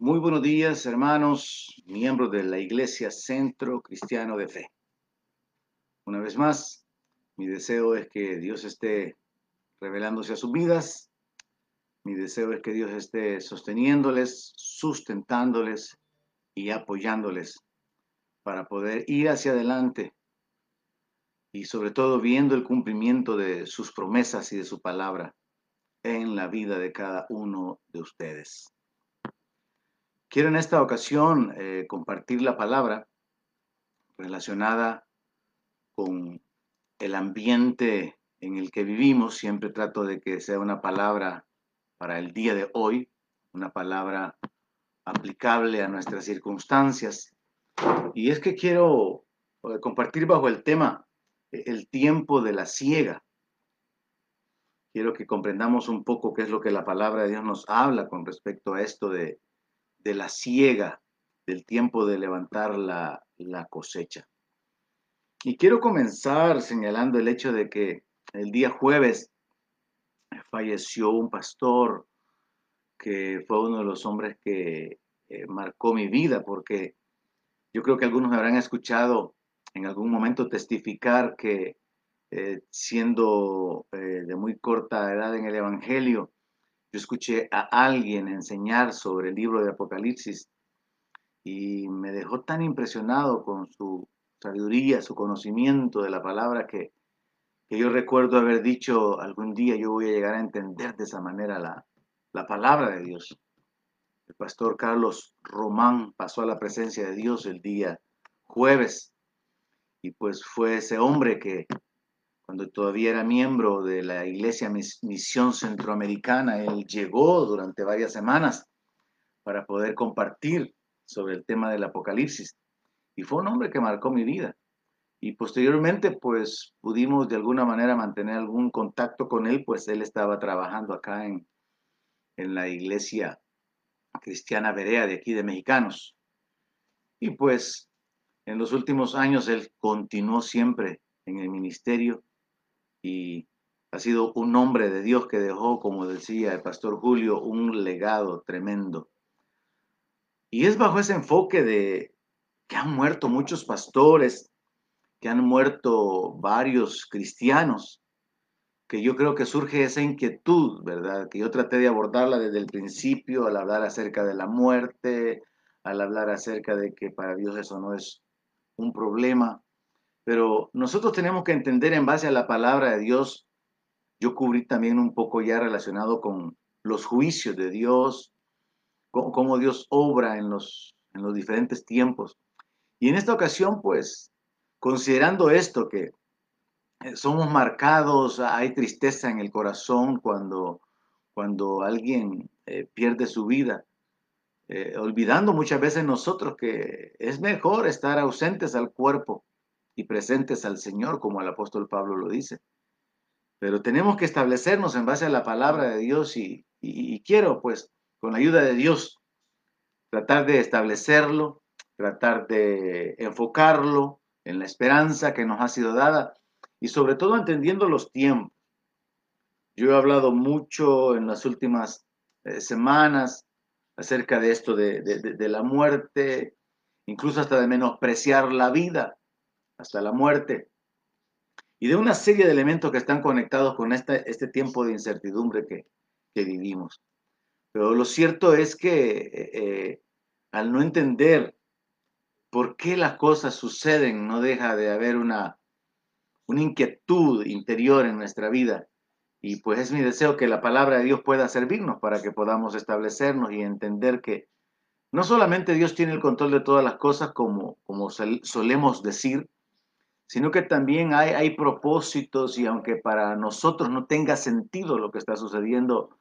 Muy buenos días, hermanos, miembros de la Iglesia Centro Cristiano de Fe. Una vez más, mi deseo es que Dios esté revelándose a sus vidas. Mi deseo es que Dios esté sosteniéndoles, sustentándoles y apoyándoles para poder ir hacia adelante y sobre todo viendo el cumplimiento de sus promesas y de su palabra en la vida de cada uno de ustedes. Quiero en esta ocasión eh, compartir la palabra relacionada con el ambiente en el que vivimos. Siempre trato de que sea una palabra para el día de hoy, una palabra aplicable a nuestras circunstancias. Y es que quiero eh, compartir bajo el tema eh, el tiempo de la ciega. Quiero que comprendamos un poco qué es lo que la palabra de Dios nos habla con respecto a esto de, de la ciega, del tiempo de levantar la, la cosecha. Y quiero comenzar señalando el hecho de que el día jueves falleció un pastor que fue uno de los hombres que eh, marcó mi vida, porque yo creo que algunos me habrán escuchado en algún momento testificar que eh, siendo eh, de muy corta edad en el Evangelio, yo escuché a alguien enseñar sobre el libro de Apocalipsis y me dejó tan impresionado con su sabiduría, su conocimiento de la palabra que, que yo recuerdo haber dicho algún día yo voy a llegar a entender de esa manera la, la palabra de Dios. El pastor Carlos Román pasó a la presencia de Dios el día jueves y pues fue ese hombre que cuando todavía era miembro de la Iglesia Misión Centroamericana, él llegó durante varias semanas para poder compartir sobre el tema del Apocalipsis. Y fue un hombre que marcó mi vida. Y posteriormente, pues pudimos de alguna manera mantener algún contacto con él, pues él estaba trabajando acá en, en la iglesia cristiana Berea de aquí de Mexicanos. Y pues en los últimos años él continuó siempre en el ministerio y ha sido un hombre de Dios que dejó, como decía el pastor Julio, un legado tremendo. Y es bajo ese enfoque de que han muerto muchos pastores, que han muerto varios cristianos, que yo creo que surge esa inquietud, ¿verdad? Que yo traté de abordarla desde el principio al hablar acerca de la muerte, al hablar acerca de que para Dios eso no es un problema. Pero nosotros tenemos que entender en base a la palabra de Dios, yo cubrí también un poco ya relacionado con los juicios de Dios, cómo Dios obra en los, en los diferentes tiempos. Y en esta ocasión, pues, considerando esto, que eh, somos marcados, hay tristeza en el corazón cuando, cuando alguien eh, pierde su vida, eh, olvidando muchas veces nosotros que es mejor estar ausentes al cuerpo y presentes al Señor, como el apóstol Pablo lo dice. Pero tenemos que establecernos en base a la palabra de Dios y, quiero, pues, con la ayuda de Dios, tratar de establecerlo, tratar de enfocarlo en la esperanza que nos ha sido dada y sobre todo entendiendo los tiempos. Yo he hablado mucho en las últimas eh, semanas acerca de esto de, de, la muerte, incluso hasta de menospreciar la vida hasta la muerte, y de una serie de elementos que están conectados con este, este tiempo de incertidumbre que, que vivimos. Pero lo cierto es que eh, eh, al no entender por qué las cosas suceden, no deja de haber una, una inquietud interior en nuestra vida. Y pues es mi deseo que la palabra de Dios pueda servirnos para que podamos establecernos y entender que no solamente Dios tiene el control de todas las cosas como, como solemos decir, sino que también hay, propósitos y aunque para nosotros no tenga sentido lo que está sucediendo,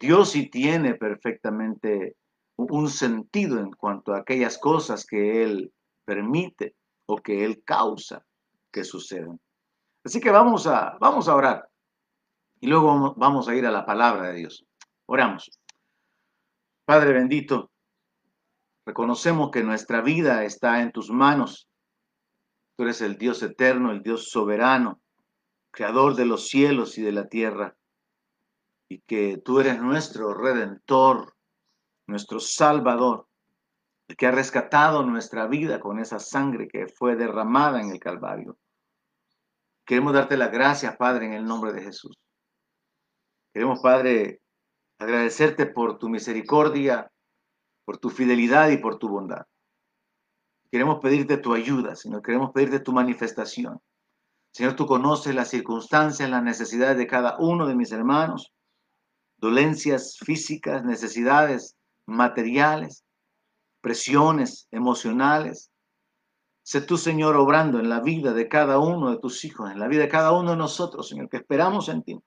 Dios sí tiene perfectamente un sentido en cuanto a aquellas cosas que Él permite o que Él causa que sucedan. Así que vamos a, vamos a orar y luego vamos a ir a la palabra de Dios. Oramos. Padre bendito, reconocemos que nuestra vida está en tus manos Tú eres el Dios eterno, el Dios soberano, creador de los cielos y de la tierra, y que tú eres nuestro redentor, nuestro Salvador, el que ha rescatado nuestra vida con esa sangre que fue derramada en el Calvario. Queremos darte las gracias, Padre, en el nombre de Jesús. Queremos, Padre, agradecerte por tu misericordia, por tu fidelidad y por tu bondad. Queremos pedirte tu ayuda, Señor. Queremos pedirte tu manifestación. Señor, tú conoces las circunstancias, las necesidades de cada uno de mis hermanos, dolencias físicas, necesidades materiales, presiones emocionales. Sé tú, Señor, obrando en la vida de cada uno de tus hijos, en la vida de cada uno de nosotros, Señor, que esperamos en ti.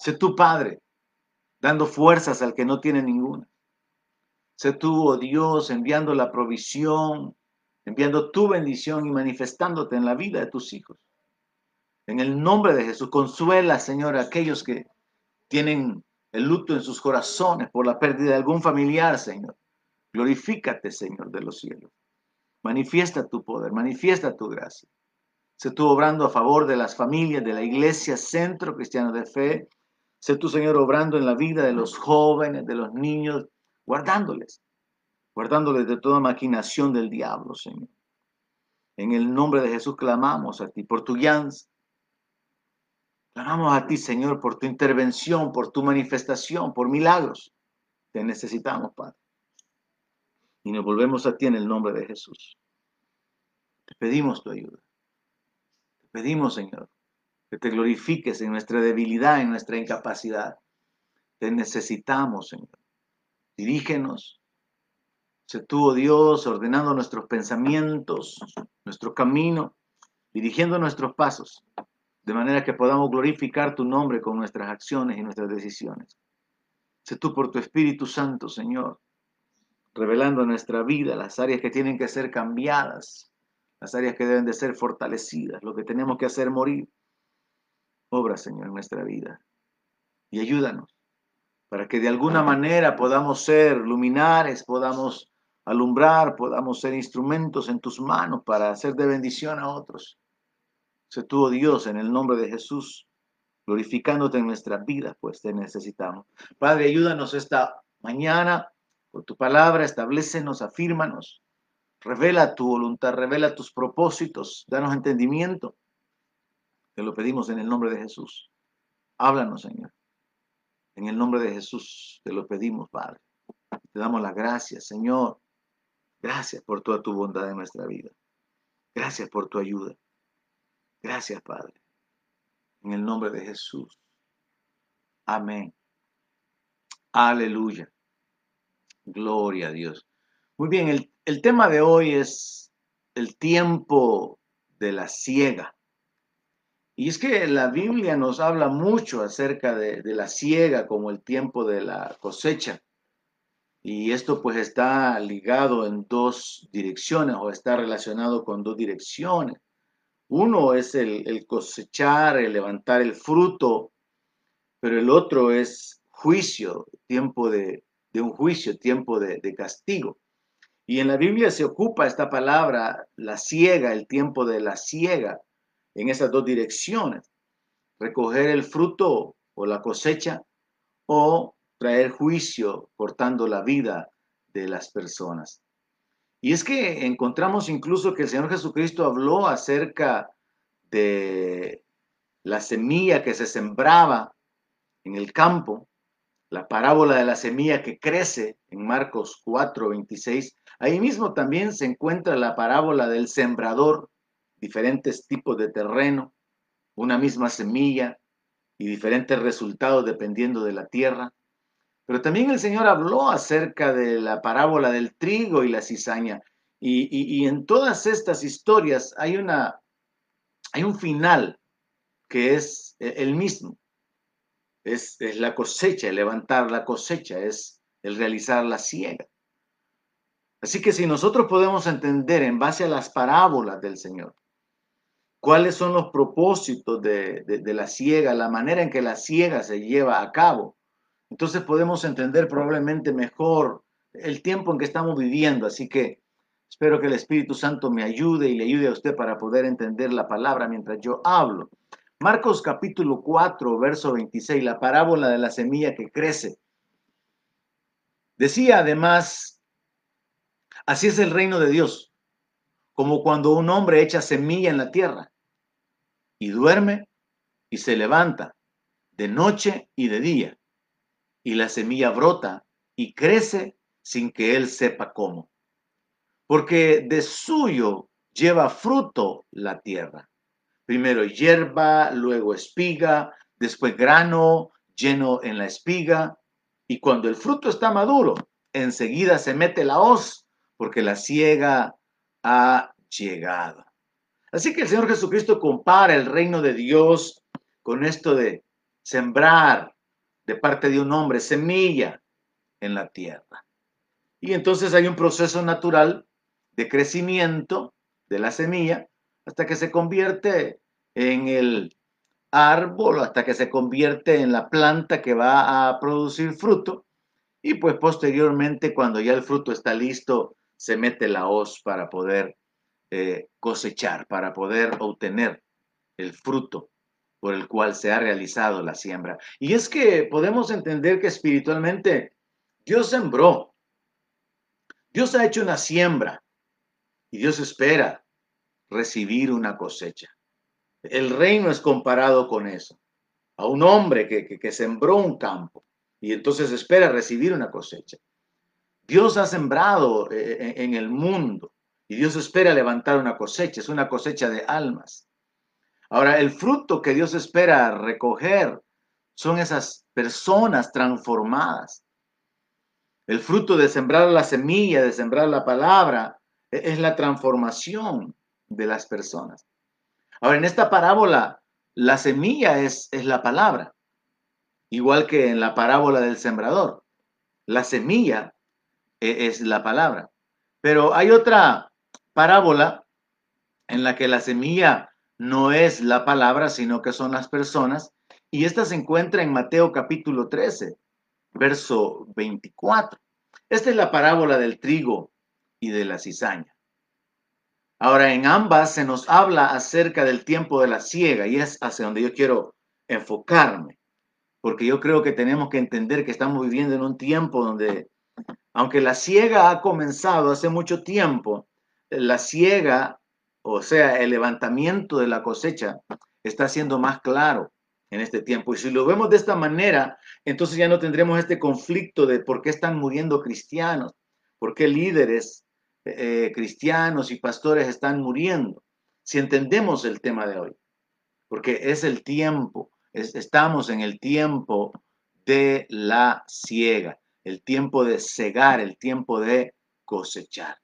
Sé tú, Padre, dando fuerzas al que no tiene ninguna. Sé tú, oh Dios, enviando la provisión, enviando tu bendición y manifestándote en la vida de tus hijos. En el nombre de Jesús, consuela, Señor, a aquellos que tienen el luto en sus corazones por la pérdida de algún familiar, Señor. Glorifícate, Señor de los cielos. Manifiesta tu poder, manifiesta tu gracia. Sé tú obrando a favor de las familias de la iglesia Centro Cristiano de Fe. Sé tú, Señor, obrando en la vida de los jóvenes, de los niños, guardándoles, guardándoles de toda maquinación del diablo, Señor. En el nombre de Jesús clamamos a ti por tu. Clamamos a ti, Señor, por tu intervención, por tu manifestación, por milagros. Te necesitamos, Padre. Y nos volvemos a ti en el nombre de Jesús. Te pedimos tu ayuda. Te pedimos, Señor, que te glorifiques en nuestra debilidad, en nuestra incapacidad. Te necesitamos, Señor. Dirígenos. Tú, oh Dios, ordenando nuestros pensamientos, nuestro camino, dirigiendo nuestros pasos, de manera que podamos glorificar tu nombre con nuestras acciones y nuestras decisiones. Sé tú por tu Espíritu Santo, Señor, revelando nuestra vida las áreas que tienen que ser cambiadas, las áreas que deben de ser fortalecidas, lo que tenemos que hacer morir. Obra, Señor, en nuestra vida y ayúdanos para que de alguna manera podamos ser luminares, podamos alumbrar, podamos ser instrumentos en tus manos para hacer de bendición a otros. Sé tú, oh Dios, en el nombre de Jesús, glorificándote en nuestras vidas, pues te necesitamos. Padre, ayúdanos esta mañana con tu palabra, establecenos, afírmanos, revela tu voluntad, revela tus propósitos, danos entendimiento. Te lo pedimos en el nombre de Jesús. Háblanos, Señor. En el nombre de Jesús te lo pedimos, Padre. Te damos las gracias, Señor. Gracias por toda tu bondad en nuestra vida. Gracias por tu ayuda. Gracias, Padre. En el nombre de Jesús. Amén. Aleluya. Gloria a Dios. Muy bien, el, el tema de hoy es el tiempo de la ciega. Y es que la Biblia nos habla mucho acerca de, la siega como el tiempo de la cosecha. Y esto pues está ligado en dos direcciones o está relacionado con dos direcciones. Uno es el, cosechar, el levantar el fruto, pero el otro es juicio, tiempo de, un juicio, tiempo de, de castigo. Y en la Biblia se ocupa esta palabra, la siega, el tiempo de la siega en esas dos direcciones, recoger el fruto o la cosecha o traer juicio cortando la vida de las personas. Y es que encontramos incluso que el Señor Jesucristo habló acerca de la semilla que se sembraba en el campo, la parábola de la semilla que crece en Marcos 4, 26. Ahí mismo también se encuentra la parábola del sembrador diferentes tipos de terreno, una misma semilla y diferentes resultados dependiendo de la tierra. Pero también el Señor habló acerca de la parábola del trigo y la cizaña. Y, en todas estas historias hay, una, hay un final que es el mismo. Es, es la cosecha, el levantar la cosecha, es el realizar la siega. Así que si nosotros podemos entender en base a las parábolas del Señor, cuáles son los propósitos de, la ciega, la manera en que la ciega se lleva a cabo. Entonces podemos entender probablemente mejor el tiempo en que estamos viviendo. Así que espero que el Espíritu Santo me ayude y le ayude a usted para poder entender la palabra mientras yo hablo. Marcos capítulo 4, verso 26, la parábola de la semilla que crece. Decía además, así es el reino de Dios, como cuando un hombre echa semilla en la tierra y duerme y se levanta de noche y de día, y la semilla brota y crece sin que él sepa cómo. Porque de suyo lleva fruto la tierra. Primero hierba, luego espiga, después grano lleno en la espiga, y cuando el fruto está maduro, enseguida se mete la hoz, porque la ciega ha llegado. Así que el Señor Jesucristo compara el reino de Dios con esto de sembrar de parte de un hombre semilla en la tierra. Y entonces hay un proceso natural de crecimiento de la semilla hasta que se convierte en el árbol, hasta que se convierte en la planta que va a producir fruto. Y pues posteriormente, cuando ya el fruto está listo, se mete la hoz para poder eh, cosechar, para poder obtener el fruto por el cual se ha realizado la siembra. Y es que podemos entender que espiritualmente Dios sembró, Dios ha hecho una siembra y Dios espera recibir una cosecha. El reino es comparado con eso, a un hombre que, que sembró un campo y entonces espera recibir una cosecha. Dios ha sembrado eh, en el mundo Dios espera levantar una cosecha, es una cosecha de almas. Ahora, el fruto que Dios espera recoger son esas personas transformadas. El fruto de sembrar la semilla, de sembrar la palabra, e-, es la transformación de las personas. Ahora, en esta parábola, la semilla es, es la palabra, igual que en la parábola del sembrador. La semilla e-, es la palabra. Pero hay otra parábola en la que la semilla no es la palabra, sino que son las personas. Y esta se encuentra en Mateo capítulo 13, verso 24. Esta es la parábola del trigo y de la cizaña. Ahora, en ambas se nos habla acerca del tiempo de la siega y es hacia donde yo quiero enfocarme, porque yo creo que tenemos que entender que estamos viviendo en un tiempo donde, aunque la siega ha comenzado hace mucho tiempo, la siega o sea, el levantamiento de la cosecha está siendo más claro en este tiempo. Y si lo vemos de esta manera, entonces ya no tendremos este conflicto de por qué están muriendo cristianos, por qué líderes eh, cristianos y pastores están muriendo, si entendemos el tema de hoy. Porque es el tiempo, estamos en el tiempo de la siega, el tiempo de cegar, el tiempo de cosechar.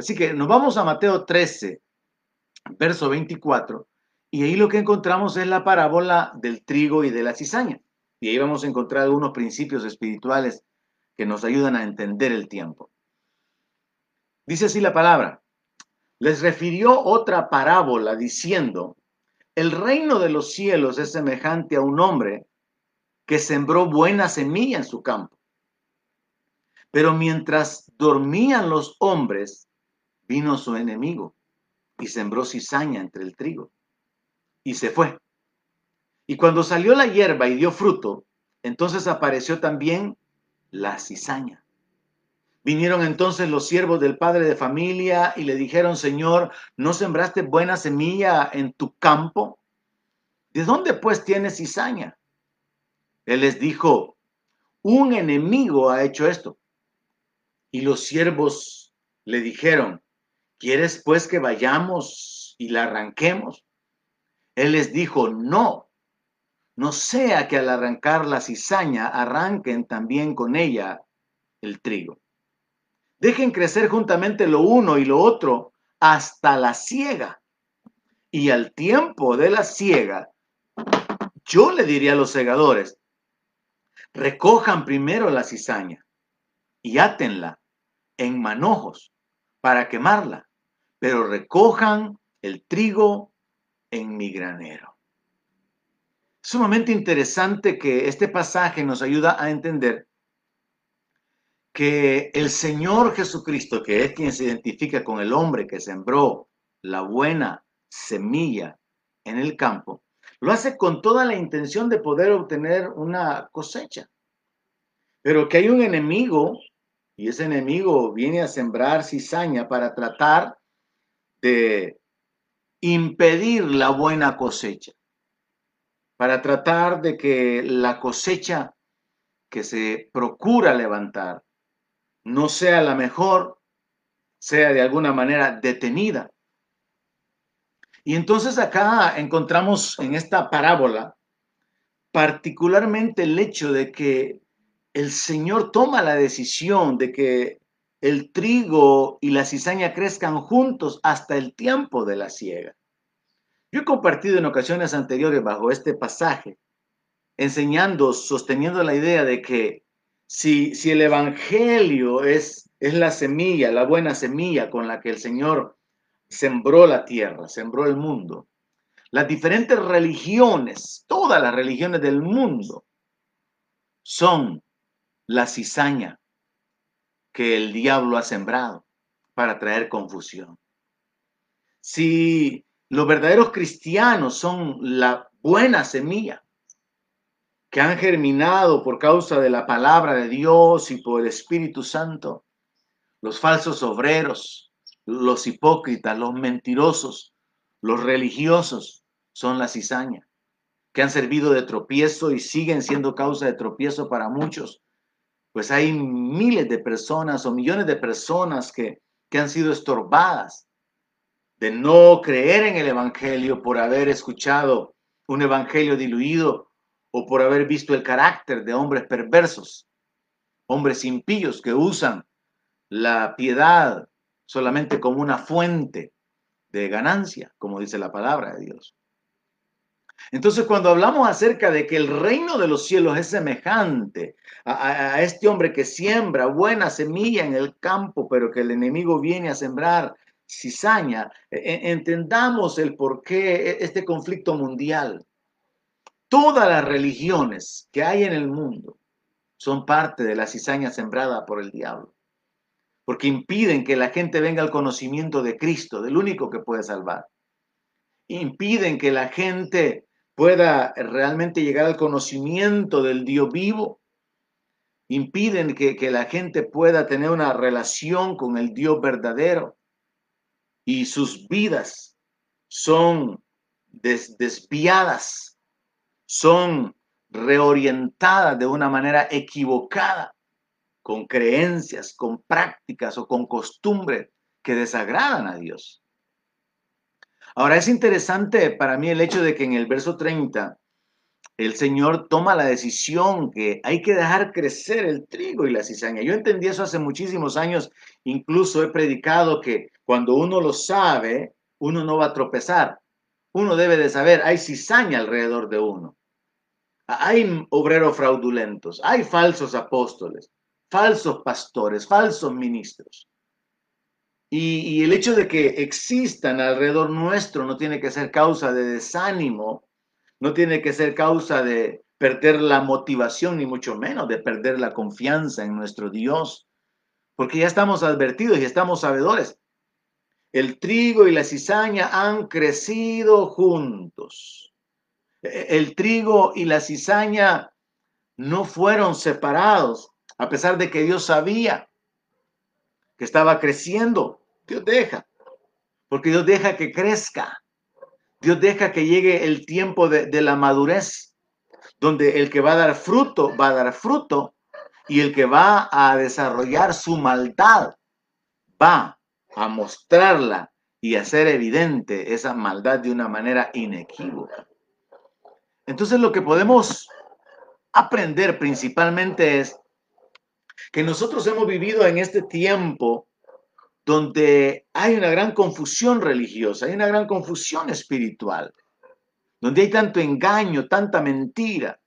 Así que nos vamos a Mateo 13, verso 24, y ahí lo que encontramos es la parábola del trigo y de la cizaña. Y ahí vamos a encontrar algunos principios espirituales que nos ayudan a entender el tiempo. Dice así la palabra. Les refirió otra parábola diciendo, el reino de los cielos es semejante a un hombre que sembró buena semilla en su campo. Pero mientras dormían los hombres, vino su enemigo y sembró cizaña entre el trigo. Y se fue. Y cuando salió la hierba y dio fruto, entonces apareció también la cizaña. Vinieron entonces los siervos del padre de familia y le dijeron, Señor, ¿no sembraste buena semilla en tu campo? ¿De dónde pues tienes cizaña? Él les dijo, un enemigo ha hecho esto. Y los siervos le dijeron, ¿Quieres pues que vayamos y la arranquemos? Él les dijo, no, no sea que al arrancar la cizaña arranquen también con ella el trigo. Dejen crecer juntamente lo uno y lo otro hasta la siega. Y al tiempo de la siega, yo le diría a los segadores, recojan primero la cizaña y átenla en manojos para quemarla pero recojan el trigo en mi granero. Sumamente interesante que este pasaje nos ayuda a entender que el Señor Jesucristo, que es quien se identifica con el hombre que sembró la buena semilla en el campo, lo hace con toda la intención de poder obtener una cosecha. pero que hay un enemigo y ese enemigo viene a sembrar cizaña para tratar de impedir la buena cosecha, para tratar de que la cosecha que se procura levantar no sea la mejor, sea de alguna manera detenida. Y entonces acá encontramos en esta parábola particularmente el hecho de que el Señor toma la decisión de que el trigo y la cizaña crezcan juntos hasta el tiempo de la siega. Yo he compartido en ocasiones anteriores bajo este pasaje, enseñando, sosteniendo la idea de que si, si el Evangelio es, es la semilla, la buena semilla con la que el Señor sembró la tierra, sembró el mundo, las diferentes religiones, todas las religiones del mundo, son la cizaña que el diablo ha sembrado para traer confusión. Si los verdaderos cristianos son la buena semilla que han germinado por causa de la palabra de Dios y por el Espíritu Santo, los falsos obreros, los hipócritas, los mentirosos, los religiosos son la cizaña que han servido de tropiezo y siguen siendo causa de tropiezo para muchos pues hay miles de personas o millones de personas que, han sido estorbadas de no creer en el Evangelio por haber escuchado un Evangelio diluido o por haber visto el carácter de hombres perversos, hombres impíos que usan la piedad solamente como una fuente de ganancia, como dice la palabra de Dios. Entonces, cuando hablamos acerca de que el reino de los cielos es semejante a, este hombre que siembra buena semilla en el campo, pero que el enemigo viene a sembrar cizaña, e, e, entendamos el por qué e, este conflicto mundial. Todas las religiones que hay en el mundo son parte de la cizaña sembrada por el diablo, porque impiden que la gente venga al conocimiento de Cristo, del único que puede salvar. Impiden que la gente pueda realmente llegar al conocimiento del Dios vivo, impiden que, la gente pueda tener una relación con el Dios verdadero y sus vidas son desviadas, son reorientadas de una manera equivocada, con creencias, con prácticas o con costumbres que desagradan a Dios. Ahora es interesante para mí el hecho de que en el verso 30 el Señor toma la decisión que hay que dejar crecer el trigo y la cizaña. Yo entendí eso hace muchísimos años, incluso he predicado que cuando uno lo sabe, uno no va a tropezar. Uno debe de saber, hay cizaña alrededor de uno. Hay obreros fraudulentos, hay falsos apóstoles, falsos pastores, falsos ministros. Y, el hecho de que existan alrededor nuestro no tiene que ser causa de desánimo, no tiene que ser causa de perder la motivación, ni mucho menos de perder la confianza en nuestro Dios, porque ya estamos advertidos y estamos sabedores. El trigo y la cizaña han crecido juntos. El trigo y la cizaña no fueron separados, a pesar de que Dios sabía que estaba creciendo. Dios deja, porque Dios deja que crezca. Dios deja que llegue el tiempo de, la madurez, donde el que va a dar fruto va a dar fruto y el que va a desarrollar su maldad va a mostrarla y hacer evidente esa maldad de una manera inequívoca. Entonces lo que podemos aprender principalmente es que nosotros hemos vivido en este tiempo donde hay una gran confusión religiosa, hay una gran confusión espiritual, donde hay tanto engaño, tanta mentira,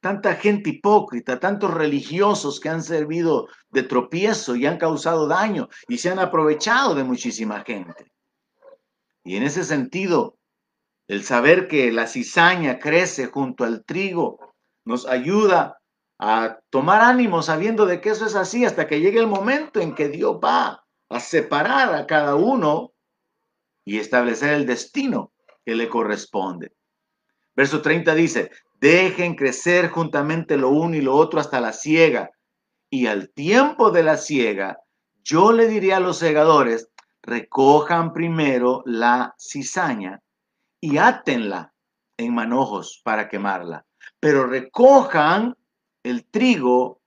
tanta gente hipócrita, tantos religiosos que han servido de tropiezo y han causado daño y se han aprovechado de muchísima gente. Y en ese sentido, el saber que la cizaña crece junto al trigo nos ayuda a tomar ánimo sabiendo de que eso es así hasta que llegue el momento en que Dios va a separar a cada uno y establecer el destino que le corresponde. Verso 30 dice, dejen crecer juntamente lo uno y lo otro hasta la siega. Y al tiempo de la siega, yo le diré a los segadores, recojan primero la cizaña y átenla en manojos para quemarla, pero recojan el trigo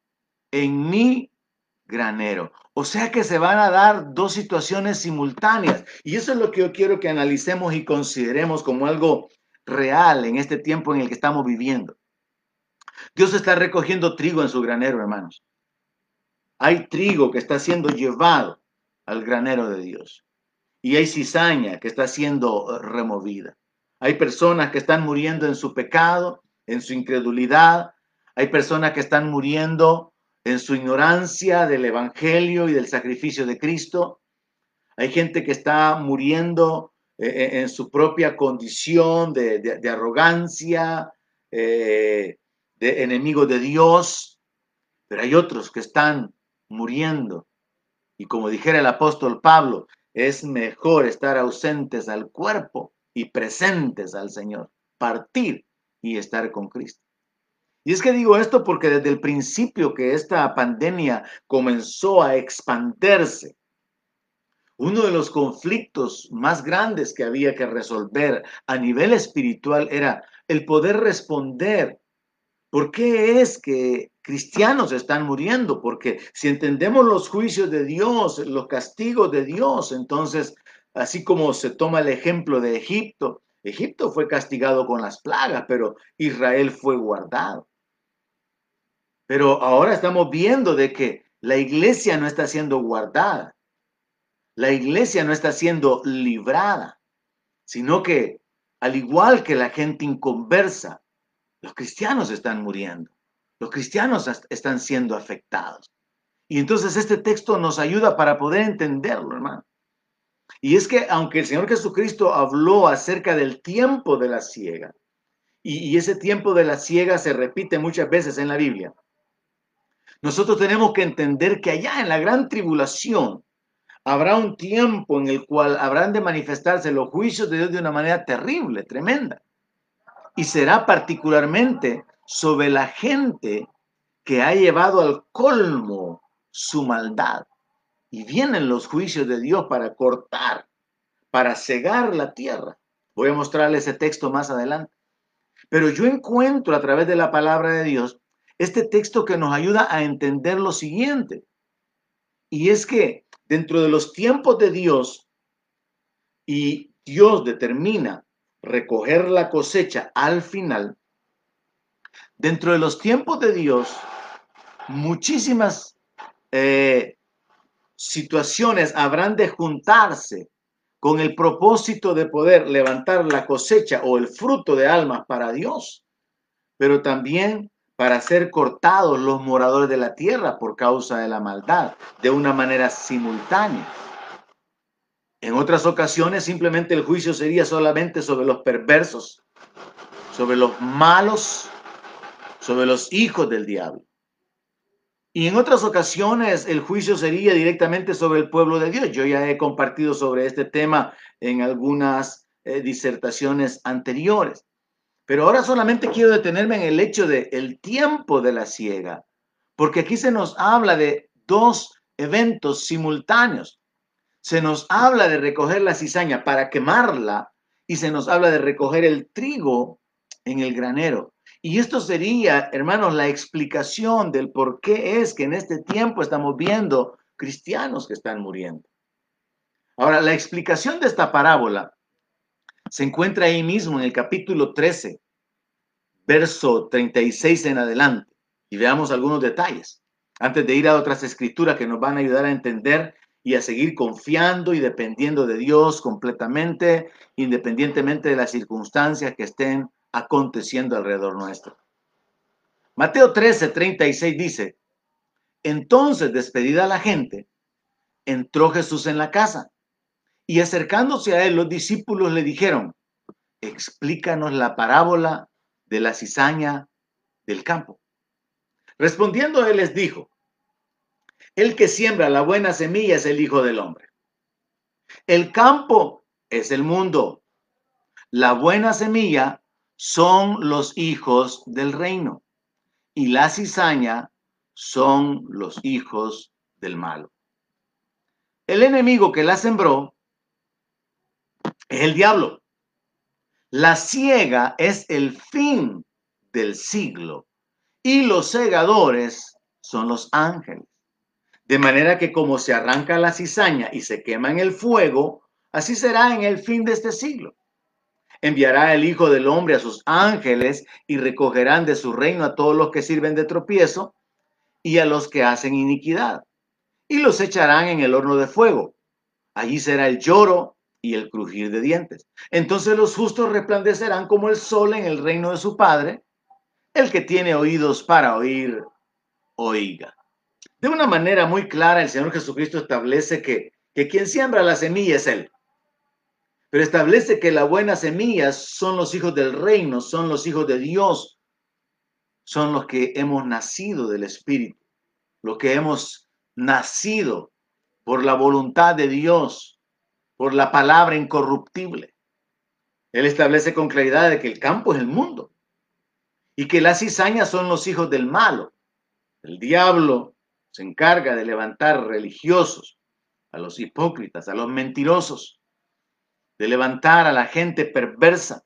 en mi granero. O sea que se van a dar dos situaciones simultáneas. Y eso es lo que yo quiero que analicemos y consideremos como algo real en este tiempo en el que estamos viviendo. Dios está recogiendo trigo en su granero, hermanos. Hay trigo que está siendo llevado al granero de Dios. Y hay cizaña que está siendo eh, removida. Hay personas que están muriendo en su pecado, en su incredulidad. Hay personas que están muriendo en su ignorancia del Evangelio y del sacrificio de Cristo. Hay gente que está muriendo eh, eh, en su propia condición de, arrogancia, de enemigo de Dios. Pero hay otros que están muriendo. Y como dijera el apóstol Pablo, es mejor estar ausentes al cuerpo y presentes al Señor, partir y estar con Cristo. Y es que digo esto porque desde el principio que esta pandemia comenzó a expandirse, uno de los conflictos más grandes que había que resolver a nivel espiritual era el poder responder. ¿Por qué es que cristianos están muriendo? Porque si entendemos los juicios de Dios, los castigos de Dios, entonces Así como se toma el ejemplo de Egipto, Egipto fue castigado con las plagas, pero Israel fue guardado. Pero ahora estamos viendo de que la iglesia no está siendo guardada. La iglesia no está siendo librada, sino que al igual que la gente inconversa, los cristianos están muriendo. Los cristianos están siendo afectados. Y entonces este texto nos ayuda para poder entenderlo, hermano. Y es que aunque el Señor Jesucristo habló acerca del tiempo de la ciega, y, ese tiempo de la ciega se repite muchas veces en la Biblia, nosotros tenemos que entender que allá en la gran tribulación habrá un tiempo en el cual habrán de manifestarse los juicios de Dios de una manera terrible, tremenda. Y será particularmente sobre la gente que ha llevado al colmo su maldad. Y vienen los juicios de Dios para cortar, para cegar la tierra. Voy a mostrarle ese texto más adelante. Pero yo encuentro a través de la palabra de Dios este texto que nos ayuda a entender lo siguiente. Y es que dentro de los tiempos de Dios, y Dios determina recoger la cosecha al final, dentro de los tiempos de Dios, muchísimas eh, situaciones habrán de juntarse con el propósito de poder levantar la cosecha o el fruto de almas para Dios, pero también para ser cortados los moradores de la tierra por causa de la maldad, de una manera simultánea. En otras ocasiones simplemente el juicio sería solamente sobre los perversos, sobre los malos, sobre los hijos del diablo. Y en otras ocasiones el juicio sería directamente sobre el pueblo de Dios. Yo ya he compartido sobre este tema en algunas eh, disertaciones anteriores. Pero ahora solamente quiero detenerme en el hecho de el tiempo de la ciega, porque aquí se nos habla de dos eventos simultáneos. Se nos habla de recoger la cizaña para quemarla y se nos habla de recoger el trigo en el granero. Y esto sería, hermanos, la explicación del por qué es que en este tiempo estamos viendo cristianos que están muriendo. Ahora, la explicación de esta parábola se encuentra ahí mismo en el capítulo 13, verso 36 en adelante. Y veamos algunos detalles antes de ir a otras escrituras que nos van a ayudar a entender y a seguir confiando y dependiendo de Dios completamente, independientemente de las circunstancias que estén aconteciendo alrededor nuestro. Mateo 13, 36 dice, entonces despedida la gente, entró Jesús en la casa y acercándose a él los discípulos le dijeron, explícanos la parábola de la cizaña del campo. Respondiendo él les dijo, el que siembra la buena semilla es el Hijo del Hombre. El campo es el mundo. La buena semilla son los hijos del reino y la cizaña son los hijos del malo. El enemigo que la sembró es el diablo. La ciega es el fin del siglo y los segadores son los ángeles. De manera que como se arranca la cizaña y se quema en el fuego, así será en el fin de este siglo. Enviará el Hijo del Hombre a sus ángeles y recogerán de su reino a todos los que sirven de tropiezo y a los que hacen iniquidad, y los echarán en el horno de fuego. Allí será el lloro y el crujir de dientes. Entonces los justos resplandecerán como el sol en el reino de su Padre. El que tiene oídos para oír, oiga. De una manera muy clara, el Señor Jesucristo establece que, que quien siembra la semilla es Él. Pero establece que la buena semilla son los hijos del reino, son los hijos de Dios, son los que hemos nacido del Espíritu, los que hemos nacido por la voluntad de Dios, por la palabra incorruptible. Él establece con claridad de que el campo es el mundo y que las cizañas son los hijos del malo. El diablo se encarga de levantar religiosos, a los hipócritas, a los mentirosos, de levantar a la gente perversa,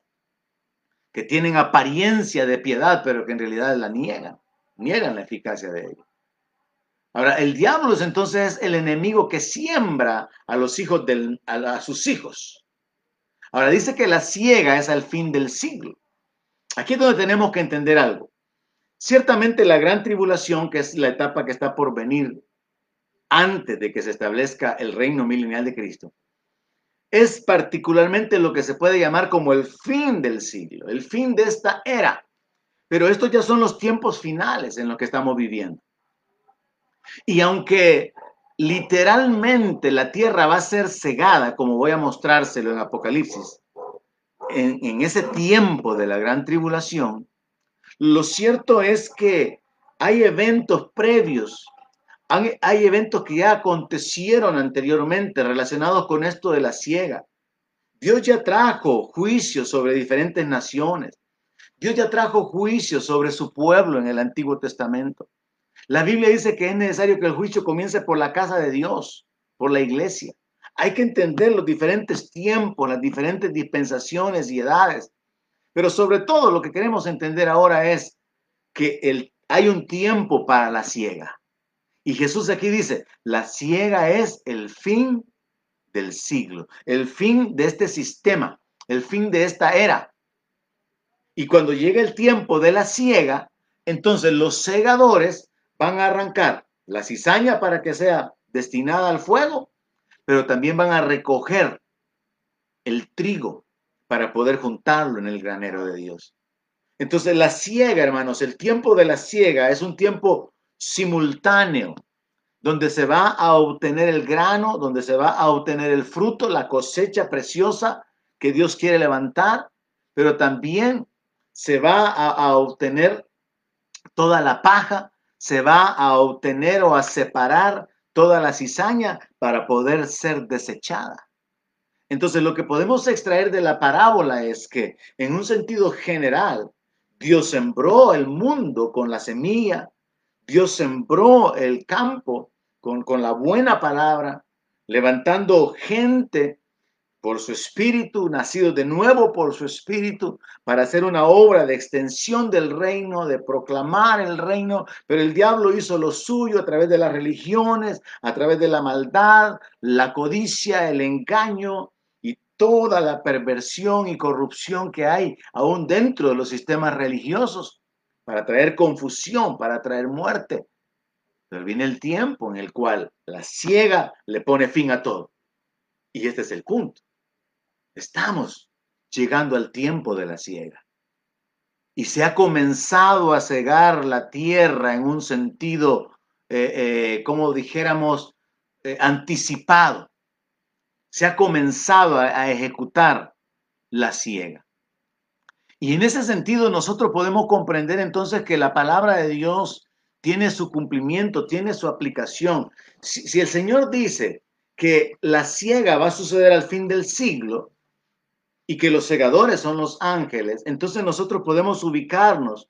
que tienen apariencia de piedad, pero que en realidad la niegan, niegan la eficacia de ella. Ahora, el diablo es entonces el enemigo que siembra a los hijos a sus hijos. Ahora dice que la ciega es al fin del siglo. Aquí es donde tenemos que entender algo. Ciertamente la gran tribulación, que es la etapa que está por venir antes de que se establezca el reino milenial de Cristo, es particularmente lo que se puede llamar como el fin del siglo, el fin de esta era. Pero estos ya son los tiempos finales en los que estamos viviendo. Y aunque literalmente la tierra va a ser cegada, como voy a mostrárselo en Apocalipsis, en, ese tiempo de la gran tribulación, lo cierto es que hay eventos previos, hay, eventos que ya acontecieron anteriormente relacionados con esto de la ciega. Dios ya trajo juicios sobre diferentes naciones. Dios ya trajo juicios sobre su pueblo en el Antiguo Testamento. La Biblia dice que es necesario que el juicio comience por la casa de Dios, por la iglesia. Hay que entender los diferentes tiempos, las diferentes dispensaciones y edades pero sobre todo lo que queremos entender ahora es que hay un tiempo para la ciega. Y Jesús aquí dice, la ciega es el fin del siglo, el fin de este sistema, el fin de esta era. Y cuando llega el tiempo de la ciega, entonces los segadores van a arrancar la cizaña para que sea destinada al fuego, pero también van a recoger el trigo para poder juntarlo en el granero de Dios. Entonces la ciega, hermanos, el tiempo de la ciega es un tiempo simultáneo, donde se va a obtener el grano, donde se va a obtener el fruto, la cosecha preciosa que Dios quiere levantar, pero también se va a, a obtener toda la paja, se va a obtener o a separar toda la cizaña para poder ser desechada. Entonces, lo que podemos extraer de la parábola es que, en un sentido general, Dios sembró el mundo con la semilla, Dios sembró el campo con, con la buena palabra, levantando gente por su espíritu, nacido de nuevo por su espíritu, para hacer una obra de extensión del reino, de proclamar el reino, pero el diablo hizo lo suyo a través de las religiones, a través de la maldad, la codicia, el engaño, toda la perversión y corrupción que hay aún dentro de los sistemas religiosos para traer confusión, para traer muerte. Pero viene el tiempo en el cual la ciega le pone fin a todo. Y este es el punto. Estamos llegando al tiempo de la ciega. Y se ha comenzado a cegar la tierra en un sentido, eh, eh, como dijéramos, eh, anticipado se ha comenzado a, ejecutar la ciega. Y en ese sentido nosotros podemos comprender entonces que la palabra de Dios tiene su cumplimiento, tiene su aplicación. Si, el Señor dice que la ciega va a suceder al fin del siglo y que los segadores son los ángeles, entonces nosotros podemos ubicarnos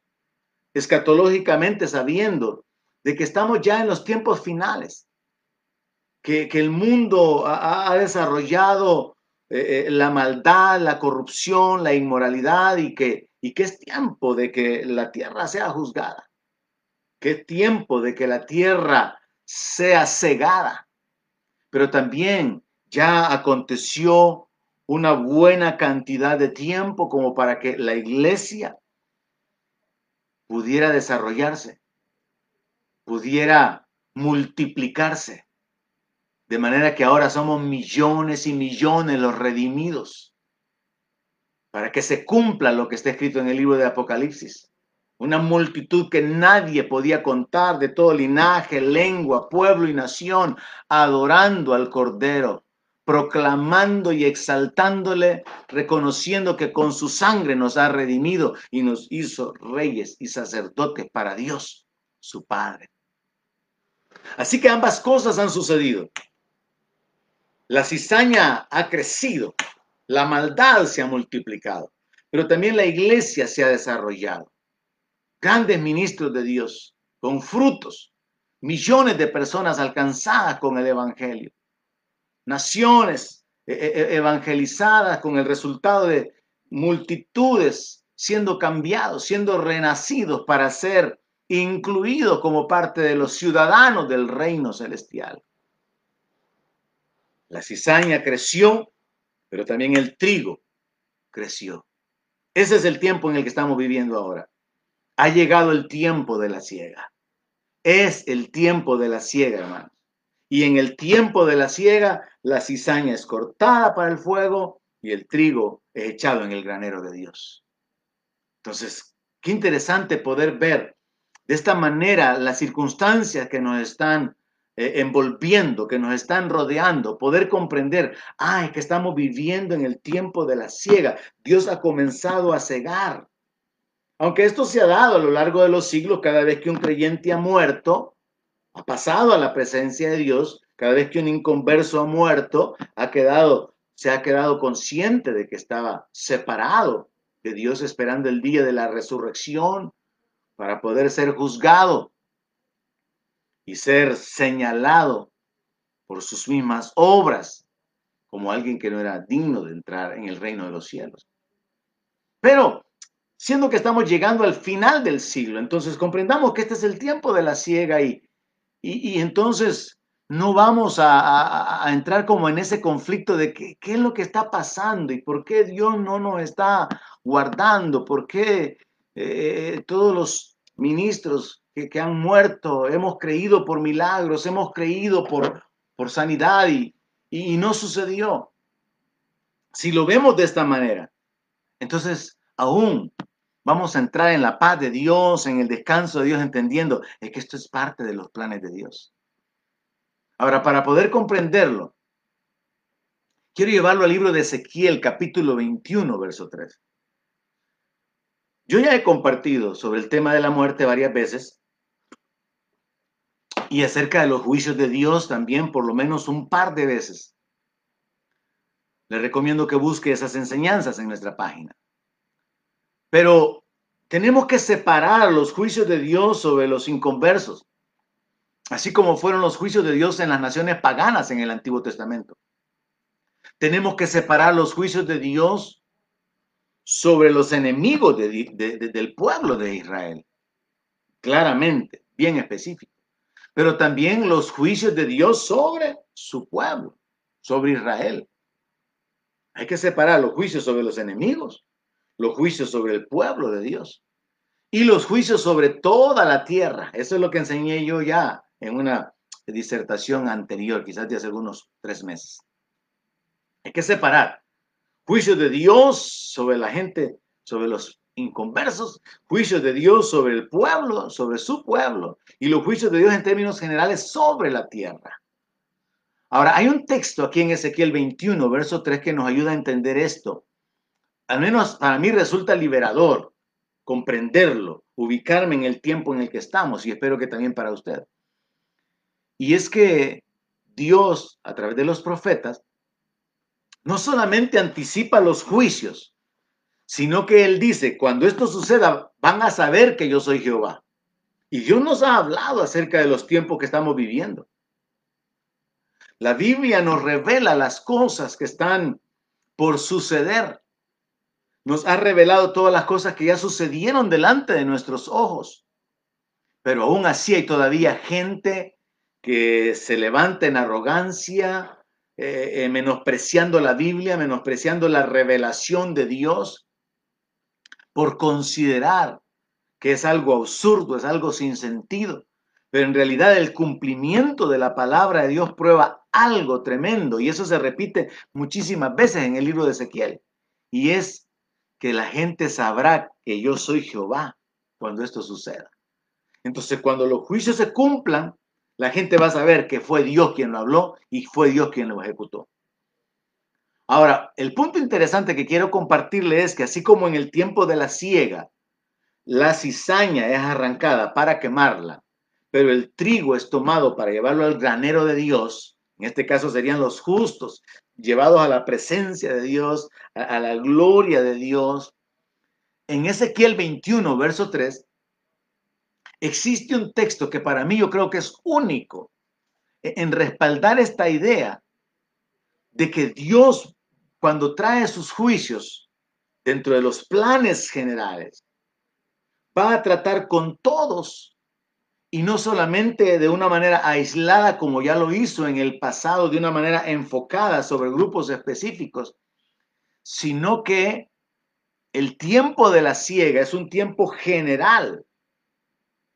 escatológicamente sabiendo de que estamos ya en los tiempos finales, que, el mundo ha, desarrollado eh, eh, la maldad, la corrupción, la inmoralidad y que, y que es tiempo de que la tierra sea juzgada, que es tiempo de que la tierra sea cegada, pero también ya aconteció una buena cantidad de tiempo como para que la iglesia pudiera desarrollarse, pudiera multiplicarse, de manera que ahora somos millones y millones los redimidos, para que se cumpla lo que está escrito en el libro de Apocalipsis. Una multitud que nadie podía contar de todo linaje, lengua, pueblo y nación, adorando al Cordero proclamando y exaltándole, reconociendo que con su sangre nos ha redimido y nos hizo reyes y sacerdotes para Dios, su Padre. Así que ambas cosas han sucedido. La cizaña ha crecido, la maldad se ha multiplicado, pero también la iglesia se ha desarrollado. Grandes ministros de Dios, con frutos, millones de personas alcanzadas con el Evangelio naciones e, e, e, evangelizadas con el resultado de multitudes siendo cambiados, siendo renacidos para ser incluidos como parte de los ciudadanos del reino celestial. La cizaña creció, pero también el trigo creció. Ese es el tiempo en el que estamos viviendo ahora. Ha llegado el tiempo de la siega. Es el tiempo de la siega, hermanos. Y en el tiempo de la siega, la cizaña es cortada para el fuego y el trigo es echado en el granero de Dios. Entonces, qué interesante poder ver de esta manera las circunstancias que nos están eh, envolviendo, que nos están rodeando, poder comprender, ay, que estamos viviendo en el tiempo de la siega. Dios ha comenzado a cegar. Aunque esto se ha dado a lo largo de los siglos, cada vez que un creyente ha muerto, ha pasado a la presencia de Dios, cada vez que un inconverso ha muerto, ha quedado, se ha quedado consciente de que estaba separado de Dios esperando el día de la resurrección para poder ser juzgado y ser señalado por sus mismas obras como alguien que no era digno de entrar en el reino de los cielos. Pero, siendo que estamos llegando al final del siglo, entonces comprendamos que este es el tiempo de la ciega y y, entonces no vamos a, entrar como en ese conflicto de qué, es lo que está pasando y por qué Dios no nos está guardando, por qué eh, todos los ministros que, que, han muerto hemos creído por milagros, hemos creído por, por sanidad y, y no sucedió. Si lo vemos de esta manera, entonces aún Vamos a entrar en la paz de Dios, en el descanso de Dios, entendiendo es que esto es parte de los planes de Dios. Ahora, para poder comprenderlo, quiero llevarlo al libro de Ezequiel, capítulo 21, verso 3. Yo ya he compartido sobre el tema de la muerte varias veces y acerca de los juicios de Dios también por lo menos un par de veces. Le recomiendo que busque esas enseñanzas en nuestra página. Pero tenemos que separar los juicios de Dios sobre los inconversos, así como fueron los juicios de Dios en las naciones paganas en el Antiguo Testamento. Tenemos que separar los juicios de Dios sobre los enemigos del pueblo de Israel, claramente, bien específico, pero también los juicios de Dios sobre su pueblo, sobre Israel. Hay que separar los juicios sobre los enemigos los juicios sobre el pueblo de Dios y los juicios sobre toda la tierra. Eso es lo que enseñé yo ya en una disertación anterior, quizás de hace algunos tres meses. Hay que separar juicios de Dios sobre la gente, sobre los inconversos, juicios de Dios sobre el pueblo, sobre su pueblo, y los juicios de Dios en términos generales sobre la tierra. Ahora, hay un texto aquí en Ezequiel 21, verso 3, que nos ayuda a entender esto al menos para mí resulta liberador comprenderlo, ubicarme en el tiempo en el que estamos y espero que también para usted. Y es que Dios, a través de los profetas, no solamente anticipa los juicios, sino que Él dice, cuando esto suceda, van a saber que yo soy Jehová. Y Dios nos ha hablado acerca de los tiempos que estamos viviendo. La Biblia nos revela las cosas que están por suceder. Nos ha revelado todas las cosas que ya sucedieron delante de nuestros ojos. Pero aún así hay todavía gente que se levanta en arrogancia, eh, eh, menospreciando la Biblia, menospreciando la revelación de Dios, por considerar que es algo absurdo, es algo sin sentido. Pero en realidad el cumplimiento de la palabra de Dios prueba algo tremendo y eso se repite muchísimas veces en el libro de Ezequiel. Y es que la gente sabrá que yo soy Jehová cuando esto suceda. Entonces cuando los juicios se cumplan, la gente va a saber que fue Dios quien lo habló y fue Dios quien lo ejecutó. Ahora, el punto interesante que quiero compartirle es que así como en el tiempo de la siega, la cizaña es arrancada para quemarla, pero el trigo es tomado para llevarlo al granero de Dios. En este caso serían los justos, llevados a la presencia de Dios, a, la gloria de Dios. En Ezequiel 21, verso 3, existe un texto que para mí yo creo que es único en respaldar esta idea de que Dios, cuando trae sus juicios dentro de los planes generales, va a tratar con todos y no solamente de una manera aislada como ya lo hizo en el pasado, de una manera enfocada sobre grupos específicos, sino que el tiempo de la ciega es un tiempo general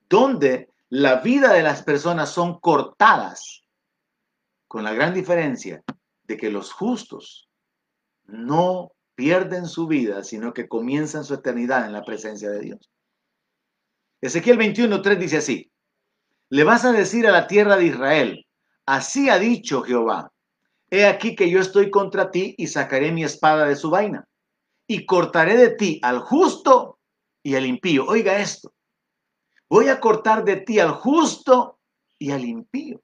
donde la vida de las personas son cortadas, con la gran diferencia de que los justos no pierden su vida, sino que comienzan su eternidad en la presencia de Dios. Ezequiel 21.3 dice así, le vas a decir a la tierra de Israel, así ha dicho Jehová, he aquí que yo estoy contra ti y sacaré mi espada de su vaina y cortaré de ti al justo y al impío. Oiga esto, voy a cortar de ti al justo y al impío.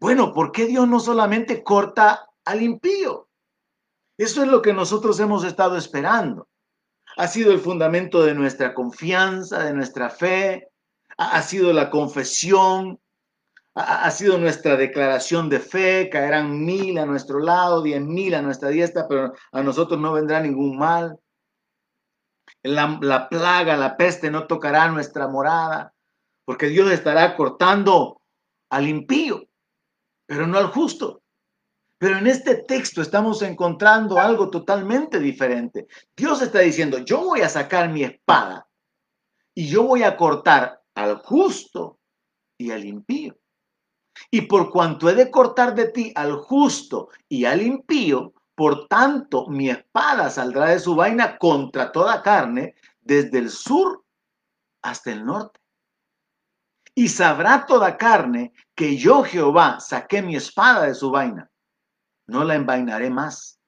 Bueno, ¿por qué Dios no solamente corta al impío? Eso es lo que nosotros hemos estado esperando ha sido el fundamento de nuestra confianza, de nuestra fe, ha sido la confesión, ha sido nuestra declaración de fe, caerán mil a nuestro lado, diez mil a nuestra diestra, pero a nosotros no vendrá ningún mal. La, la, plaga, la peste no tocará nuestra morada, porque Dios estará cortando al impío, pero no al justo. Pero en este texto estamos encontrando algo totalmente diferente. Dios está diciendo, yo voy a sacar mi espada y yo voy a cortar al justo y al impío. Y por cuanto he de cortar de ti al justo y al impío, por tanto mi espada saldrá de su vaina contra toda carne, desde el sur hasta el norte. Y sabrá toda carne que yo Jehová saqué mi espada de su vaina no la envainaré más.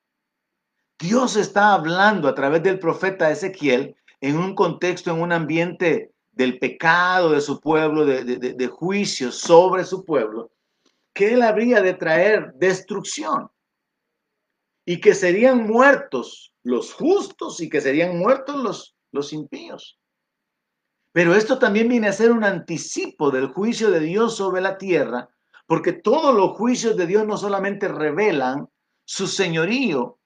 Dios está hablando a través del profeta Ezequiel en un contexto, en un ambiente del pecado de su pueblo, de, juicio sobre su pueblo, que él habría de traer destrucción y que serían muertos los justos y que serían muertos los, los impíos. Pero esto también viene a ser un anticipo del juicio de Dios sobre la tierra porque todos los juicios de Dios no solamente revelan su señorío,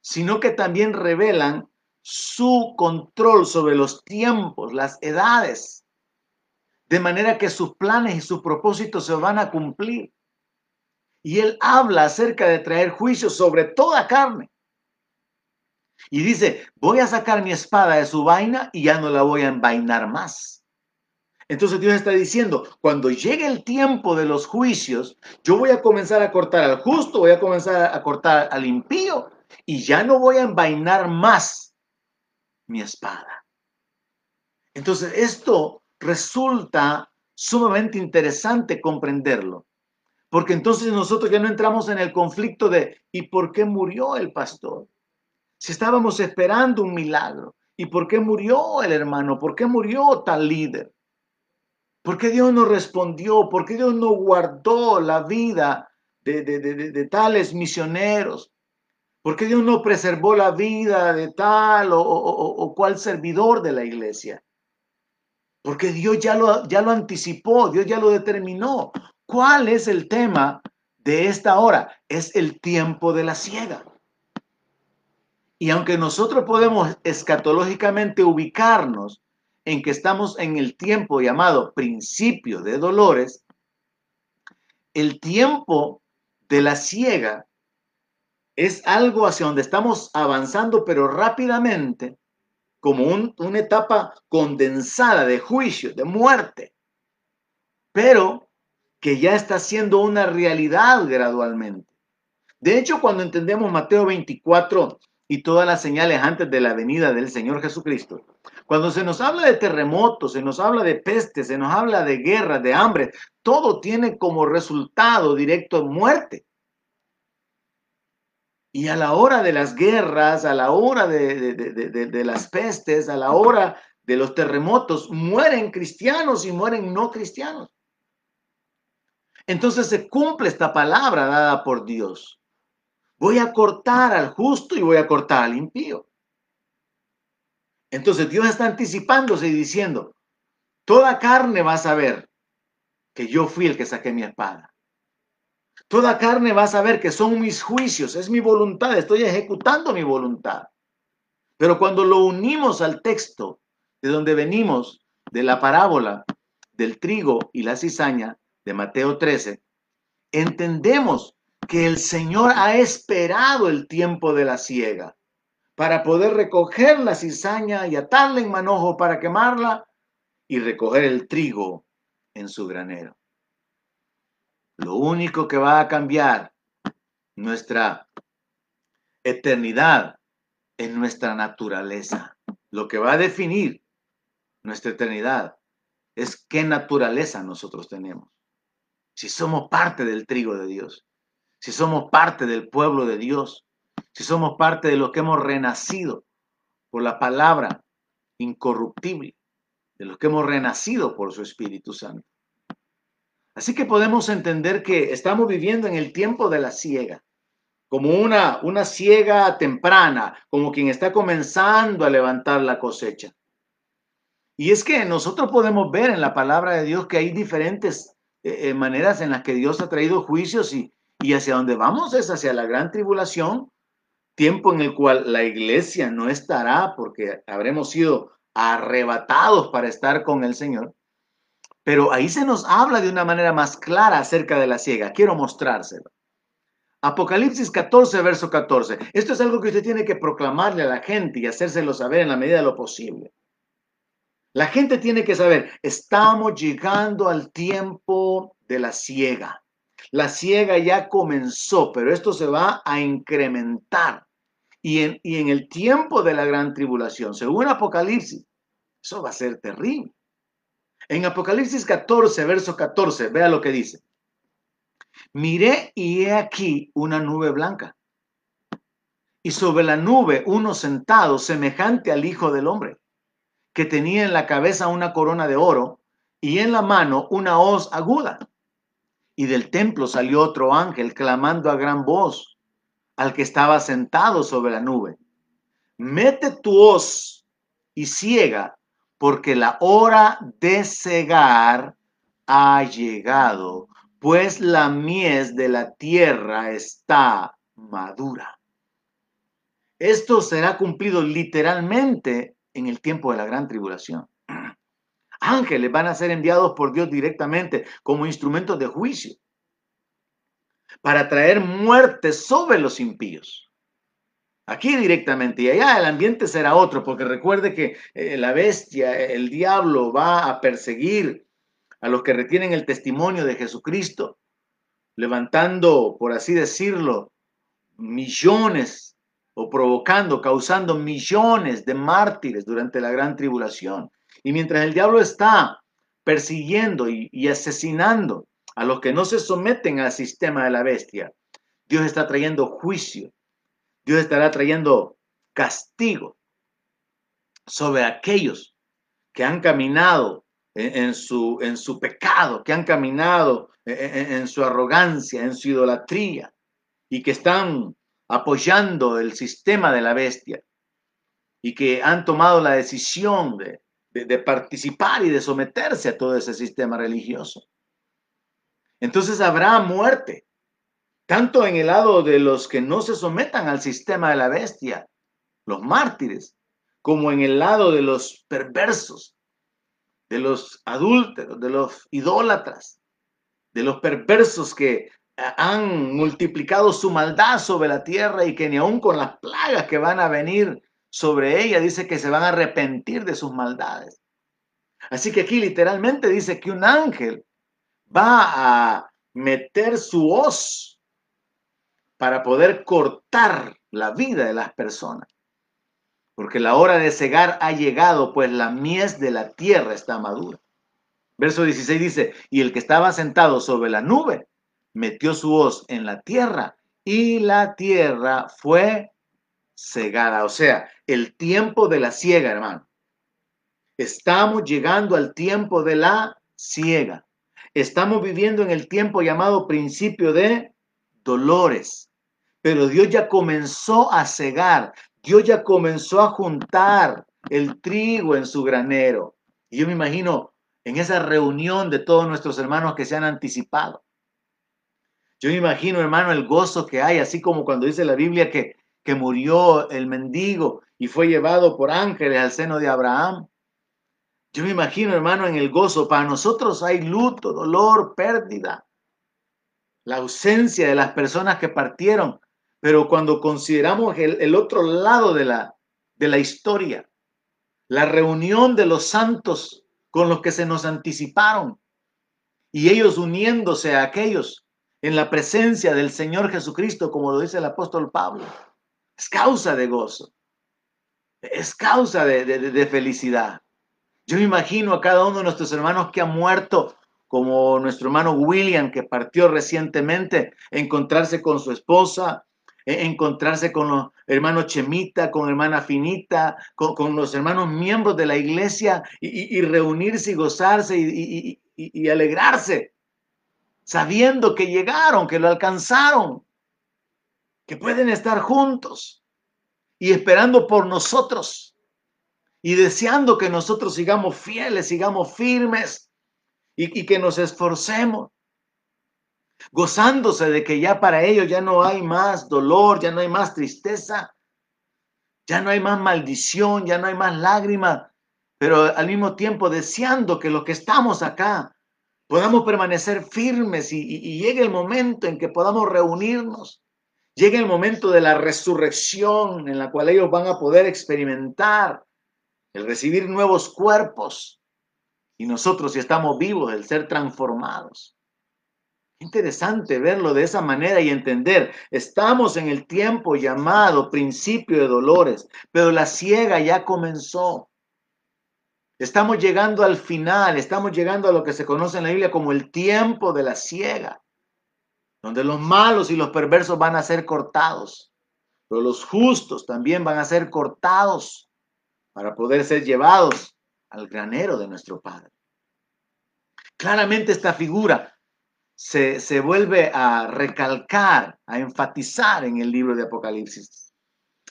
sino que también revelan su control sobre los tiempos, las edades, de manera que sus planes y sus propósitos se van a cumplir. Y él habla acerca de traer juicios sobre toda carne. Y dice, voy a sacar mi espada de su vaina y ya no la voy a envainar más. Entonces Dios está diciendo, cuando llegue el tiempo de los juicios, yo voy a comenzar a cortar al justo, voy a comenzar a cortar al impío y ya no voy a envainar más mi espada. Entonces esto resulta sumamente interesante comprenderlo, porque entonces nosotros ya no entramos en el conflicto de ¿y por qué murió el pastor? Si estábamos esperando un milagro, ¿y por qué murió el hermano? ¿Por qué murió tal líder? ¿Por qué Dios no respondió? ¿Por qué Dios no guardó la vida de, tales misioneros? ¿Por qué Dios no preservó la vida de tal o, cual servidor de la iglesia? Porque Dios ya lo, ya lo anticipó, Dios ya lo determinó. ¿Cuál es el tema de esta hora? Es el tiempo de la ciega. Y aunque nosotros podemos escatológicamente ubicarnos en que estamos en el tiempo llamado principio de dolores, el tiempo de la ciega es algo hacia donde estamos avanzando, pero rápidamente, como una etapa condensada de juicio, de muerte, pero que ya está siendo una realidad gradualmente. De hecho, cuando entendemos Mateo 24 y todas las señales antes de la venida del Señor Jesucristo, cuando se nos habla de terremotos, se nos habla de pestes, se nos habla de guerras, de hambre, todo tiene como resultado directo muerte. Y a la hora de las guerras, a la hora de, de, las pestes, a la hora de los terremotos, mueren cristianos y mueren no cristianos. Entonces se cumple esta palabra dada por Dios. Voy a cortar al justo y voy a cortar al impío. Entonces Dios está anticipándose y diciendo, toda carne va a saber que yo fui el que saqué mi espada. Toda carne va a saber que son mis juicios, es mi voluntad, estoy ejecutando mi voluntad. Pero cuando lo unimos al texto de donde venimos, de la parábola del trigo y la cizaña de Mateo 13, entendemos que el Señor ha esperado el tiempo de la siega para poder recoger la cizaña y atarla en manojo para quemarla y recoger el trigo en su granero. Lo único que va a cambiar nuestra eternidad es nuestra naturaleza. Lo que va a definir nuestra eternidad es qué naturaleza nosotros tenemos. Si somos parte del trigo de Dios, si somos parte del pueblo de Dios, si somos parte de los que hemos renacido por la palabra incorruptible, de los que hemos renacido por su Espíritu Santo. Así que podemos entender que estamos viviendo en el tiempo de la ciega, como una, una ciega temprana, como quien está comenzando a levantar la cosecha. Y es que nosotros podemos ver en la palabra de Dios que hay diferentes eh, eh, maneras en las que Dios ha traído juicios y, y hacia donde vamos es hacia la gran tribulación, tiempo en el cual la iglesia no estará porque habremos sido arrebatados para estar con el Señor. Pero ahí se nos habla de una manera más clara acerca de la ciega. Quiero mostrárselo. Apocalipsis 14, verso 14. Esto es algo que usted tiene que proclamarle a la gente y hacérselo saber en la medida de lo posible. La gente tiene que saber, estamos llegando al tiempo de la ciega. La ciega ya comenzó, pero esto se va a incrementar. Y en, y en el tiempo de la gran tribulación, según Apocalipsis, eso va a ser terrible. En Apocalipsis 14, verso 14, vea lo que dice. Miré y he aquí una nube blanca. Y sobre la nube uno sentado semejante al Hijo del Hombre, que tenía en la cabeza una corona de oro y en la mano una hoz aguda. Y del templo salió otro ángel clamando a gran voz al que estaba sentado sobre la nube. Mete tu hoz y ciega porque la hora de cegar ha llegado, pues la mies de la tierra está madura. Esto será cumplido literalmente en el tiempo de la gran tribulación. Ángeles van a ser enviados por Dios directamente como instrumentos de juicio para traer muerte sobre los impíos. Aquí directamente y allá el ambiente será otro, porque recuerde que eh, la bestia, el diablo va a perseguir a los que retienen el testimonio de Jesucristo, levantando, por así decirlo, millones o provocando, causando millones de mártires durante la gran tribulación. Y mientras el diablo está persiguiendo y, y asesinando a los que no se someten al sistema de la bestia, Dios está trayendo juicio Dios estará trayendo castigo sobre aquellos que han caminado en, su, en su pecado, que han caminado en, su arrogancia, en su idolatría y que están apoyando el sistema de la bestia y que han tomado la decisión de, de, participar y de someterse a todo ese sistema religioso. Entonces habrá muerte, tanto en el lado de los que no se sometan al sistema de la bestia, los mártires, como en el lado de los perversos, de los adúlteros, de los idólatras, de los perversos que han multiplicado su maldad sobre la tierra y que ni aun con las plagas que van a venir sobre ella dice que se van a arrepentir de sus maldades. Así que aquí literalmente dice que un ángel va a meter su hoz para poder cortar la vida de las personas. Porque la hora de cegar ha llegado, pues la mies de la tierra está madura. Verso 16 dice, y el que estaba sentado sobre la nube metió su hoz en la tierra y la tierra fue cegada. O sea, el tiempo de la ciega, hermano. Estamos llegando al tiempo de la ciega. Estamos viviendo en el tiempo llamado principio de dolores. Pero Dios ya comenzó a cegar. Dios ya comenzó a juntar el trigo en su granero. Y yo me imagino en esa reunión de todos nuestros hermanos que se han anticipado. Yo me imagino, hermano, el gozo que hay, así como cuando dice la Biblia que, que murió el mendigo y fue llevado por ángeles al seno de Abraham. Yo me imagino, hermano, en el gozo. Para nosotros hay luto, dolor, pérdida, la ausencia de las personas que partieron. Pero cuando consideramos el, otro lado de la, de la historia, la reunión de los santos con los que se nos anticiparon y ellos uniéndose a aquellos en la presencia del Señor Jesucristo, como lo dice el apóstol Pablo, es causa de gozo, es causa de, felicidad. Yo me imagino a cada uno de nuestros hermanos que ha muerto, como nuestro hermano William, que partió recientemente, encontrarse con su esposa, e, encontrarse con los hermanos Chemita, con hermana Finita, con, los hermanos miembros de la iglesia y, reunirse y gozarse y alegrarse sabiendo que llegaron, que lo alcanzaron, que pueden estar juntos y esperando por nosotros y deseando que nosotros sigamos fieles, sigamos firmes y, que nos esforcemos, gozándose de que ya para ellos ya no hay más dolor, ya no hay más tristeza, ya no hay más maldición, ya no hay más lágrima, pero al mismo tiempo deseando que los que estamos acá podamos permanecer firmes y, llegue el momento en que podamos reunirnos. Llegue el momento de la resurrección en la cual ellos van a poder experimentar el recibir nuevos cuerpos y nosotros si estamos vivos, el ser transformados. Interesante verlo de esa manera y entender, estamos en el tiempo llamado principio de dolores, pero la ciega ya comenzó. Estamos llegando al final, estamos llegando a lo que se conoce en la Biblia como el tiempo de la ciega, donde los malos y los perversos van a ser cortados, pero los justos también van a ser cortados para poder ser llevados al granero de nuestro Padre. Claramente esta figura se, se vuelve a recalcar, a enfatizar en el libro de Apocalipsis.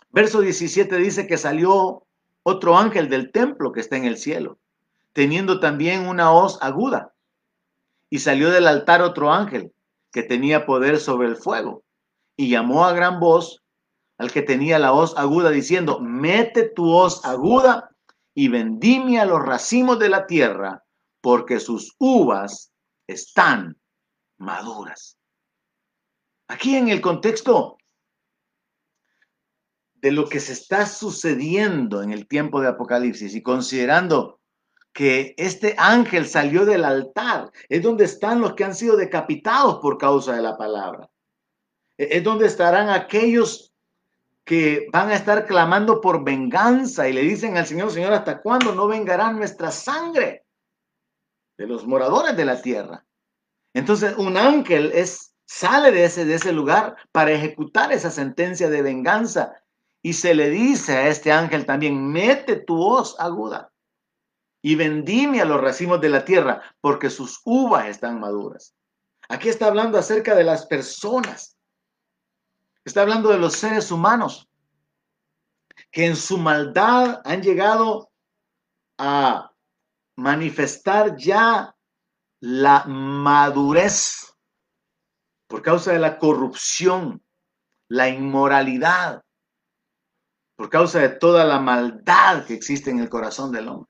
Verso 17 dice que salió otro ángel del templo que está en el cielo, teniendo también una hoz aguda. Y salió del altar otro ángel que tenía poder sobre el fuego, y llamó a gran voz al que tenía la hoz aguda, diciendo, mete tu hoz aguda y vendimia los racimos de la tierra, porque sus uvas están maduras. Aquí en el contexto de lo que se está sucediendo en el tiempo de Apocalipsis y considerando que este ángel salió del altar, es donde están los que han sido decapitados por causa de la palabra. E-, es donde estarán aquellos que van a estar clamando por venganza y le dicen al Señor, Señor, ¿hasta cuándo no vengará nuestra sangre de los moradores de la tierra? Entonces, un ángel es, sale de ese, de ese lugar para ejecutar esa sentencia de venganza y se le dice a este ángel también, mete tu hoz aguda y vendime a los racimos de la tierra, porque sus uvas están maduras. Aquí está hablando acerca de las personas. Está hablando de los seres humanos que en su maldad han llegado a manifestar ya la madurez por causa de la corrupción, la inmoralidad, por causa de toda la maldad que existe en el corazón del hombre.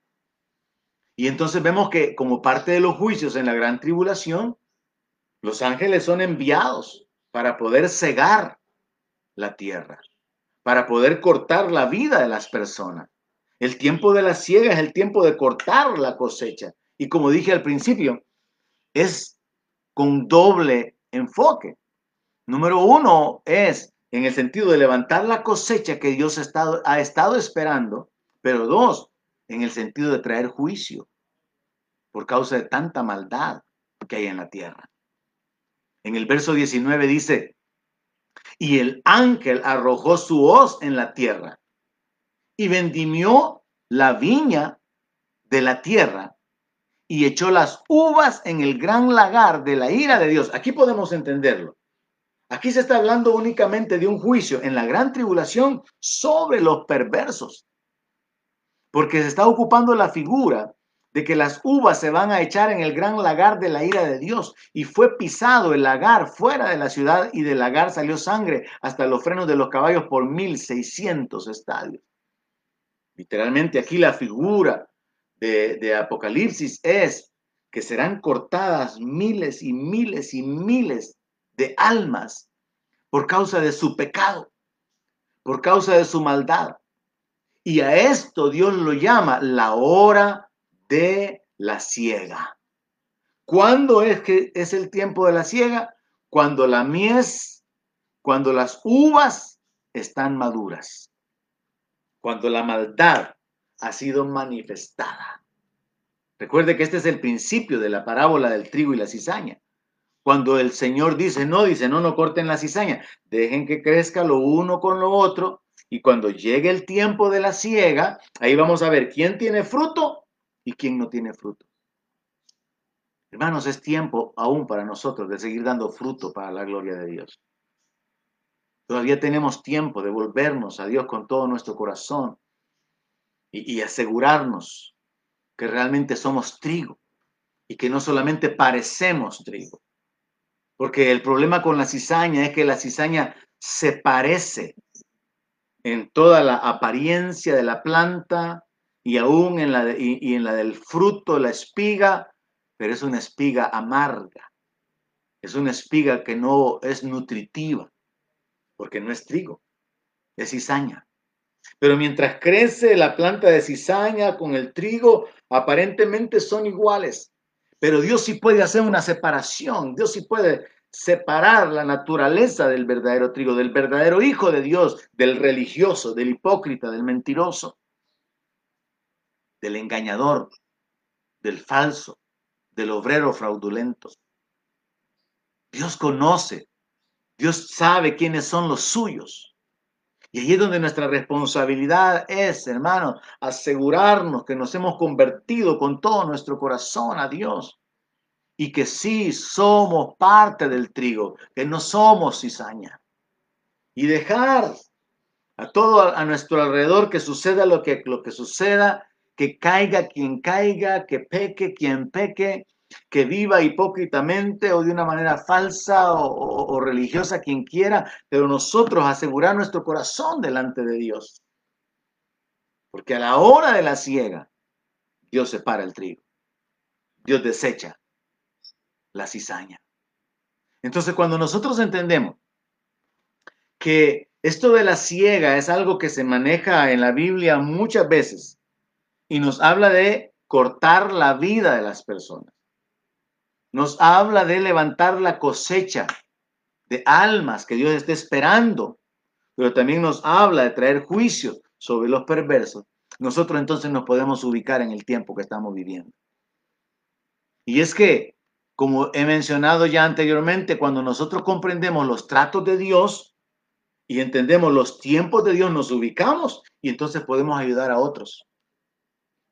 Y entonces vemos que como parte de los juicios en la gran tribulación, los ángeles son enviados para poder cegar la tierra, para poder cortar la vida de las personas. El tiempo de la siega es el tiempo de cortar la cosecha. Y como dije al principio, es con doble enfoque. Número uno es en el sentido de levantar la cosecha que Dios ha estado, ha estado esperando, pero dos, en el sentido de traer juicio por causa de tanta maldad que hay en la tierra. En el verso 19 dice, y el ángel arrojó su hoz en la tierra y vendimió la viña de la tierra y echó las uvas en el gran lagar de la ira de Dios. Aquí podemos entenderlo. Aquí se está hablando únicamente de un juicio en la gran tribulación sobre los perversos, porque se está ocupando la figura de que las uvas se van a echar en el gran lagar de la ira de Dios. Y fue pisado el lagar fuera de la ciudad y del lagar salió sangre hasta los frenos de los caballos por 1600 estadios. Literalmente aquí la figura de, de Apocalipsis es que serán cortadas miles y miles y miles de almas por causa de su pecado, por causa de su maldad. Y a esto Dios lo llama la hora de la siega. ¿Cuándo es que es el tiempo de la siega? Cuando la mies, cuando las uvas están maduras, cuando la maldad ha sido manifestada. Recuerde que este es el principio de la parábola del trigo y la cizaña. Cuando el Señor dice, no, dice, no, no corten la cizaña, dejen que crezca lo uno con lo otro, y cuando llegue el tiempo de la siega, ahí vamos a ver quién tiene fruto y quién no tiene fruto. Hermanos, es tiempo aún para nosotros de seguir dando fruto para la gloria de Dios. Todavía tenemos tiempo de volvernos a Dios con todo nuestro corazón y, y asegurarnos que realmente somos trigo y que no solamente parecemos trigo. Porque el problema con la cizaña es que la cizaña se parece en toda la apariencia de la planta, y aún en la, y, en la del fruto, la espiga, pero es una espiga amarga. Es una espiga que no es nutritiva, porque no es trigo, es cizaña. Pero mientras crece la planta de cizaña con el trigo, aparentemente son iguales. Pero Dios sí puede hacer una separación, Dios sí puede separar la naturaleza del verdadero trigo, del verdadero hijo de Dios, del religioso, del hipócrita, del mentiroso del engañador, del falso, del obrero fraudulento. Dios conoce, Dios sabe quiénes son los suyos. Y ahí es donde nuestra responsabilidad es, hermano, asegurarnos que nos hemos convertido con todo nuestro corazón a Dios y que sí somos parte del trigo, que no somos cizaña. Y dejar a todo a nuestro alrededor que suceda lo que, lo que suceda que caiga quien caiga, que peque quien peque, que viva hipócritamente o de una manera falsa o, religiosa quien quiera, pero nosotros asegurar nuestro corazón delante de Dios. Porque a la hora de la ciega, Dios separa el trigo. Dios desecha la cizaña. Entonces, cuando nosotros entendemos que esto de la ciega es algo que se maneja en la Biblia muchas veces, y nos habla de cortar la vida de las personas. Nos habla de levantar la cosecha de almas que Dios esté esperando, pero también nos habla de traer juicio sobre los perversos. Nosotros entonces nos podemos ubicar en el tiempo que estamos viviendo. Y es que, como he mencionado ya anteriormente, cuando nosotros comprendemos los tratos de Dios y entendemos los tiempos de Dios, nos ubicamos y entonces podemos ayudar a otros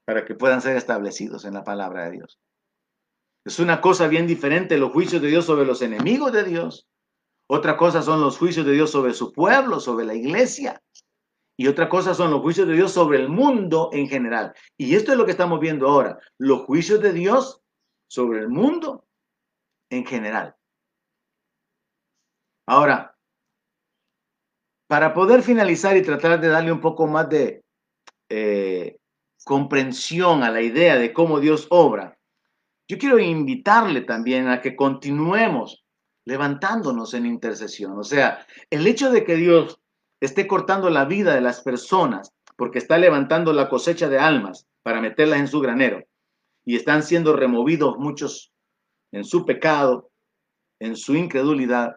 para que puedan ser establecidos en la palabra de Dios. Es una cosa bien diferente los juicios de Dios sobre los enemigos de Dios. Otra cosa son los juicios de Dios sobre su pueblo, sobre la iglesia. Y otra cosa son los juicios de Dios sobre el mundo en general. Y esto es lo que estamos viendo ahora, los juicios de Dios sobre el mundo en general. Ahora, para poder finalizar y tratar de darle un poco más de eh, comprensión a la idea de cómo Dios obra, yo quiero invitarle también a que continuemos levantándonos en intercesión. O sea, el hecho de que Dios esté cortando la vida de las personas porque está levantando la cosecha de almas para meterlas en su granero y están siendo removidos muchos en su pecado, en su incredulidad.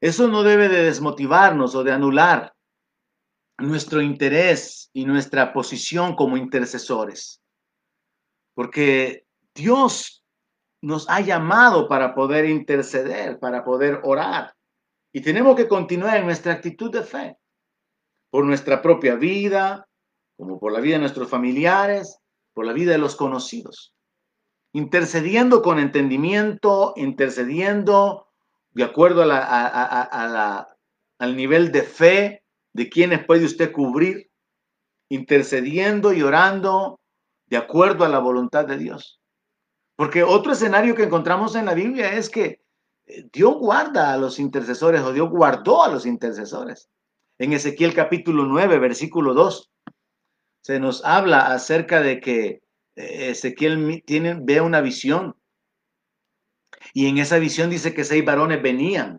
Eso no debe de desmotivarnos o de anular nuestro interés y nuestra posición como intercesores. Porque Dios nos ha llamado para poder interceder, para poder orar. Y tenemos que continuar en nuestra actitud de fe, por nuestra propia vida, como por la vida de nuestros familiares, por la vida de los conocidos. Intercediendo con entendimiento, intercediendo de acuerdo al nivel de fe de quienes puede usted cubrir, intercediendo y orando de acuerdo a la voluntad de Dios. Porque otro escenario que encontramos en la Biblia es que eh, Dios guarda a los intercesores o Dios guardó a los intercesores. En Ezequiel capítulo 9, versículo 2, se nos habla acerca de que eh, Ezequiel tiene, ve una visión. Y en esa visión dice que seis varones venían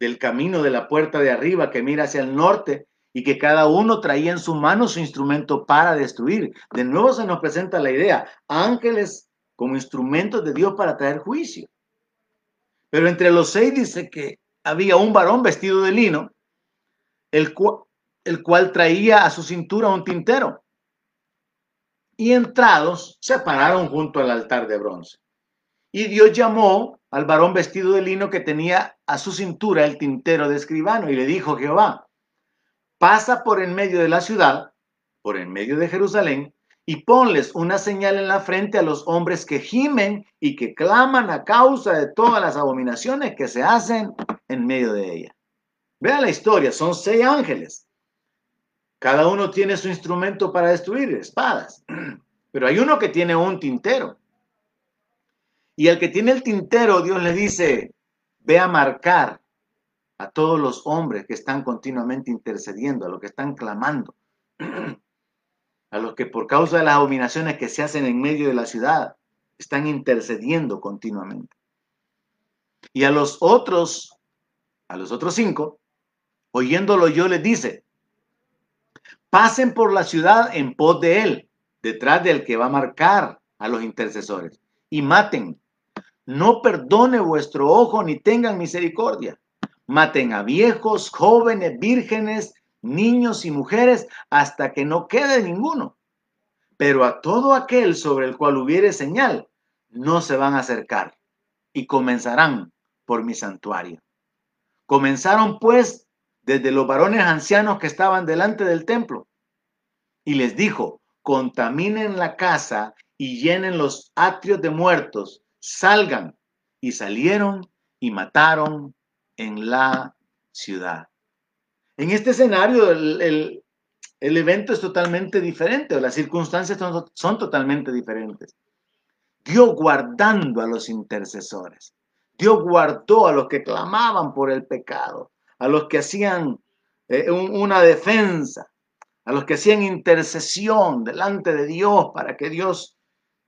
del camino de la puerta de arriba que mira hacia el norte y que cada uno traía en su mano su instrumento para destruir. De nuevo se nos presenta la idea, ángeles como instrumentos de Dios para traer juicio. Pero entre los seis dice que había un varón vestido de lino, el, el cual traía a su cintura un tintero. Y entrados se pararon junto al altar de bronce. Y Dios llamó al varón vestido de lino que tenía a su cintura el tintero de escribano y le dijo Jehová, pasa por en medio de la ciudad, por en medio de Jerusalén, y ponles una señal en la frente a los hombres que gimen y que claman a causa de todas las abominaciones que se hacen en medio de ella. Vean la historia, son seis ángeles. Cada uno tiene su instrumento para destruir, espadas. Pero hay uno que tiene un tintero. Y el que tiene el tintero, Dios le dice, ve a marcar a todos los hombres que están continuamente intercediendo, a los que están clamando, a los que por causa de las abominaciones que se hacen en medio de la ciudad, están intercediendo continuamente. Y a los otros, a los otros cinco, oyéndolo yo les dice, pasen por la ciudad en pos de él, detrás del que va a marcar a los intercesores, y maten. No perdone vuestro ojo ni tengan misericordia Maten a viejos, jóvenes, vírgenes, niños y mujeres hasta que no quede ninguno. Pero a todo aquel sobre el cual hubiere señal, no se van a acercar y comenzarán por mi santuario. Comenzaron pues desde los varones ancianos que estaban delante del templo y les dijo, contaminen la casa y llenen los atrios de muertos, salgan. Y salieron y mataron en la ciudad. En este escenario, el, evento es totalmente diferente, o las circunstancias son, son totalmente diferentes. Dios guardando a los intercesores. Dios guardó a los que clamaban por el pecado, a los que hacían eh, una defensa, a los que hacían intercesión delante de Dios para que Dios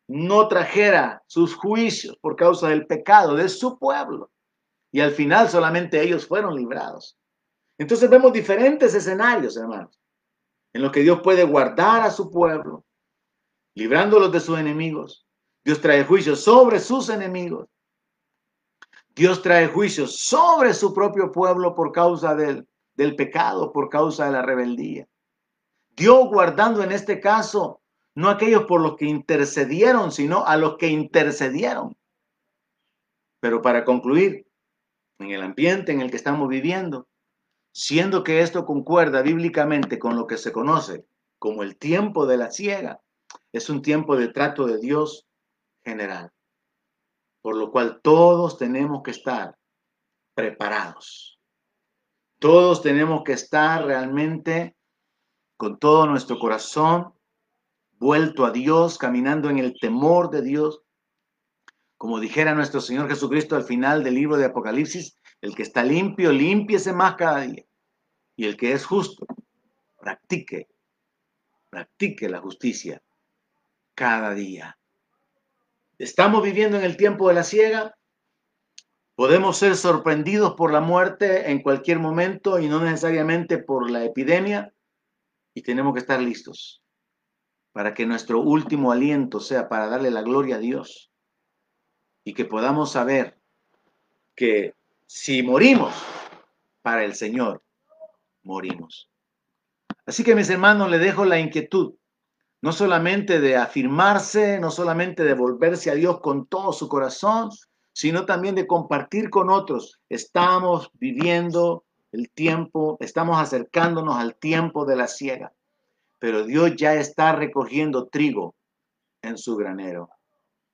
no trajera sus juicios por causa del pecado de su pueblo y al final solamente ellos fueron librados. Entonces vemos diferentes escenarios, hermanos, en los que Dios puede guardar a su pueblo, librándolos de sus enemigos. Dios trae juicio sobre sus enemigos. Dios trae juicio sobre su propio pueblo por causa del, del pecado, por causa de la rebeldía. Dios guardando en este caso no aquellos por los que intercedieron, sino a los que intercedieron. Pero para concluir, en el ambiente en el que estamos viviendo, siendo que esto concuerda bíblicamente con lo que se conoce como el tiempo de la ciega, es un tiempo de trato de Dios general, por lo cual todos tenemos que estar preparados. Todos tenemos que estar realmente con todo nuestro corazón vuelto a Dios, caminando en el temor de Dios. Como dijera nuestro Señor Jesucristo al final del libro de Apocalipsis, el que está limpio, límpiese más cada día. Y el que es justo, practique, practique la justicia cada día. Estamos viviendo en el tiempo de la ciega. Podemos ser sorprendidos por la muerte en cualquier momento y no necesariamente por la epidemia. Y tenemos que estar listos para que nuestro último aliento sea para darle la gloria a Dios y que podamos saber que si morimos para el Señor, morimos. Así que mis hermanos, le dejo la inquietud, no solamente de afirmarse, no solamente de volverse a Dios con todo su corazón, sino también de compartir con otros. Estamos viviendo el tiempo, estamos acercándonos al tiempo de la siega, pero Dios ya está recogiendo trigo en su granero.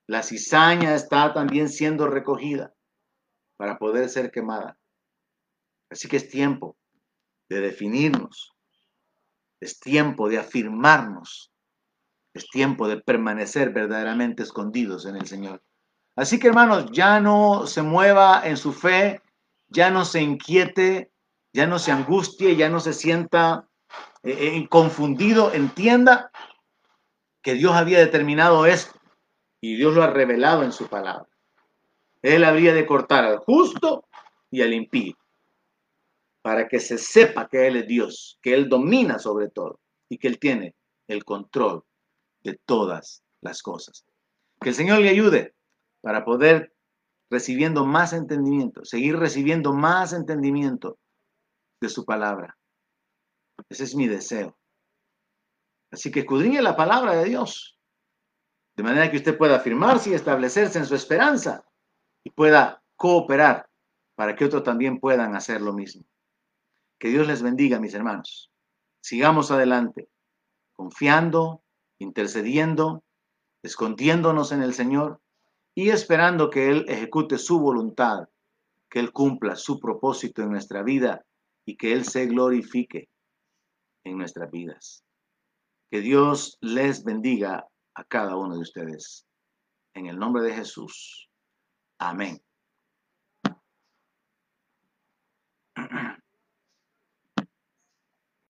La cizaña está también siendo recogida para poder ser quemada. Así que es tiempo de definirnos, es tiempo de afirmarnos, es tiempo de permanecer verdaderamente escondidos en el Señor. Así que hermanos, ya no se mueva en su fe, ya no se inquiete, ya no se angustie, ya no se sienta eh, confundido, entienda que Dios había determinado esto y Dios lo ha revelado en su palabra. Él habría de cortar al justo y al impío para que se sepa que Él es Dios, que Él domina sobre todo y que Él tiene el control de todas las cosas. Que el Señor le ayude para poder recibiendo más entendimiento, seguir recibiendo más entendimiento de su palabra. Ese es mi deseo. Así que escudriñe la palabra de Dios, de manera que usted pueda afirmarse y establecerse en su esperanza y pueda cooperar para que otros también puedan hacer lo mismo. Que Dios les bendiga, mis hermanos. Sigamos adelante, confiando, intercediendo, escondiéndonos en el Señor y esperando que Él ejecute su voluntad, que Él cumpla su propósito en nuestra vida y que Él se glorifique en nuestras vidas. Que Dios les bendiga a cada uno de ustedes. En el nombre de Jesús. Amén.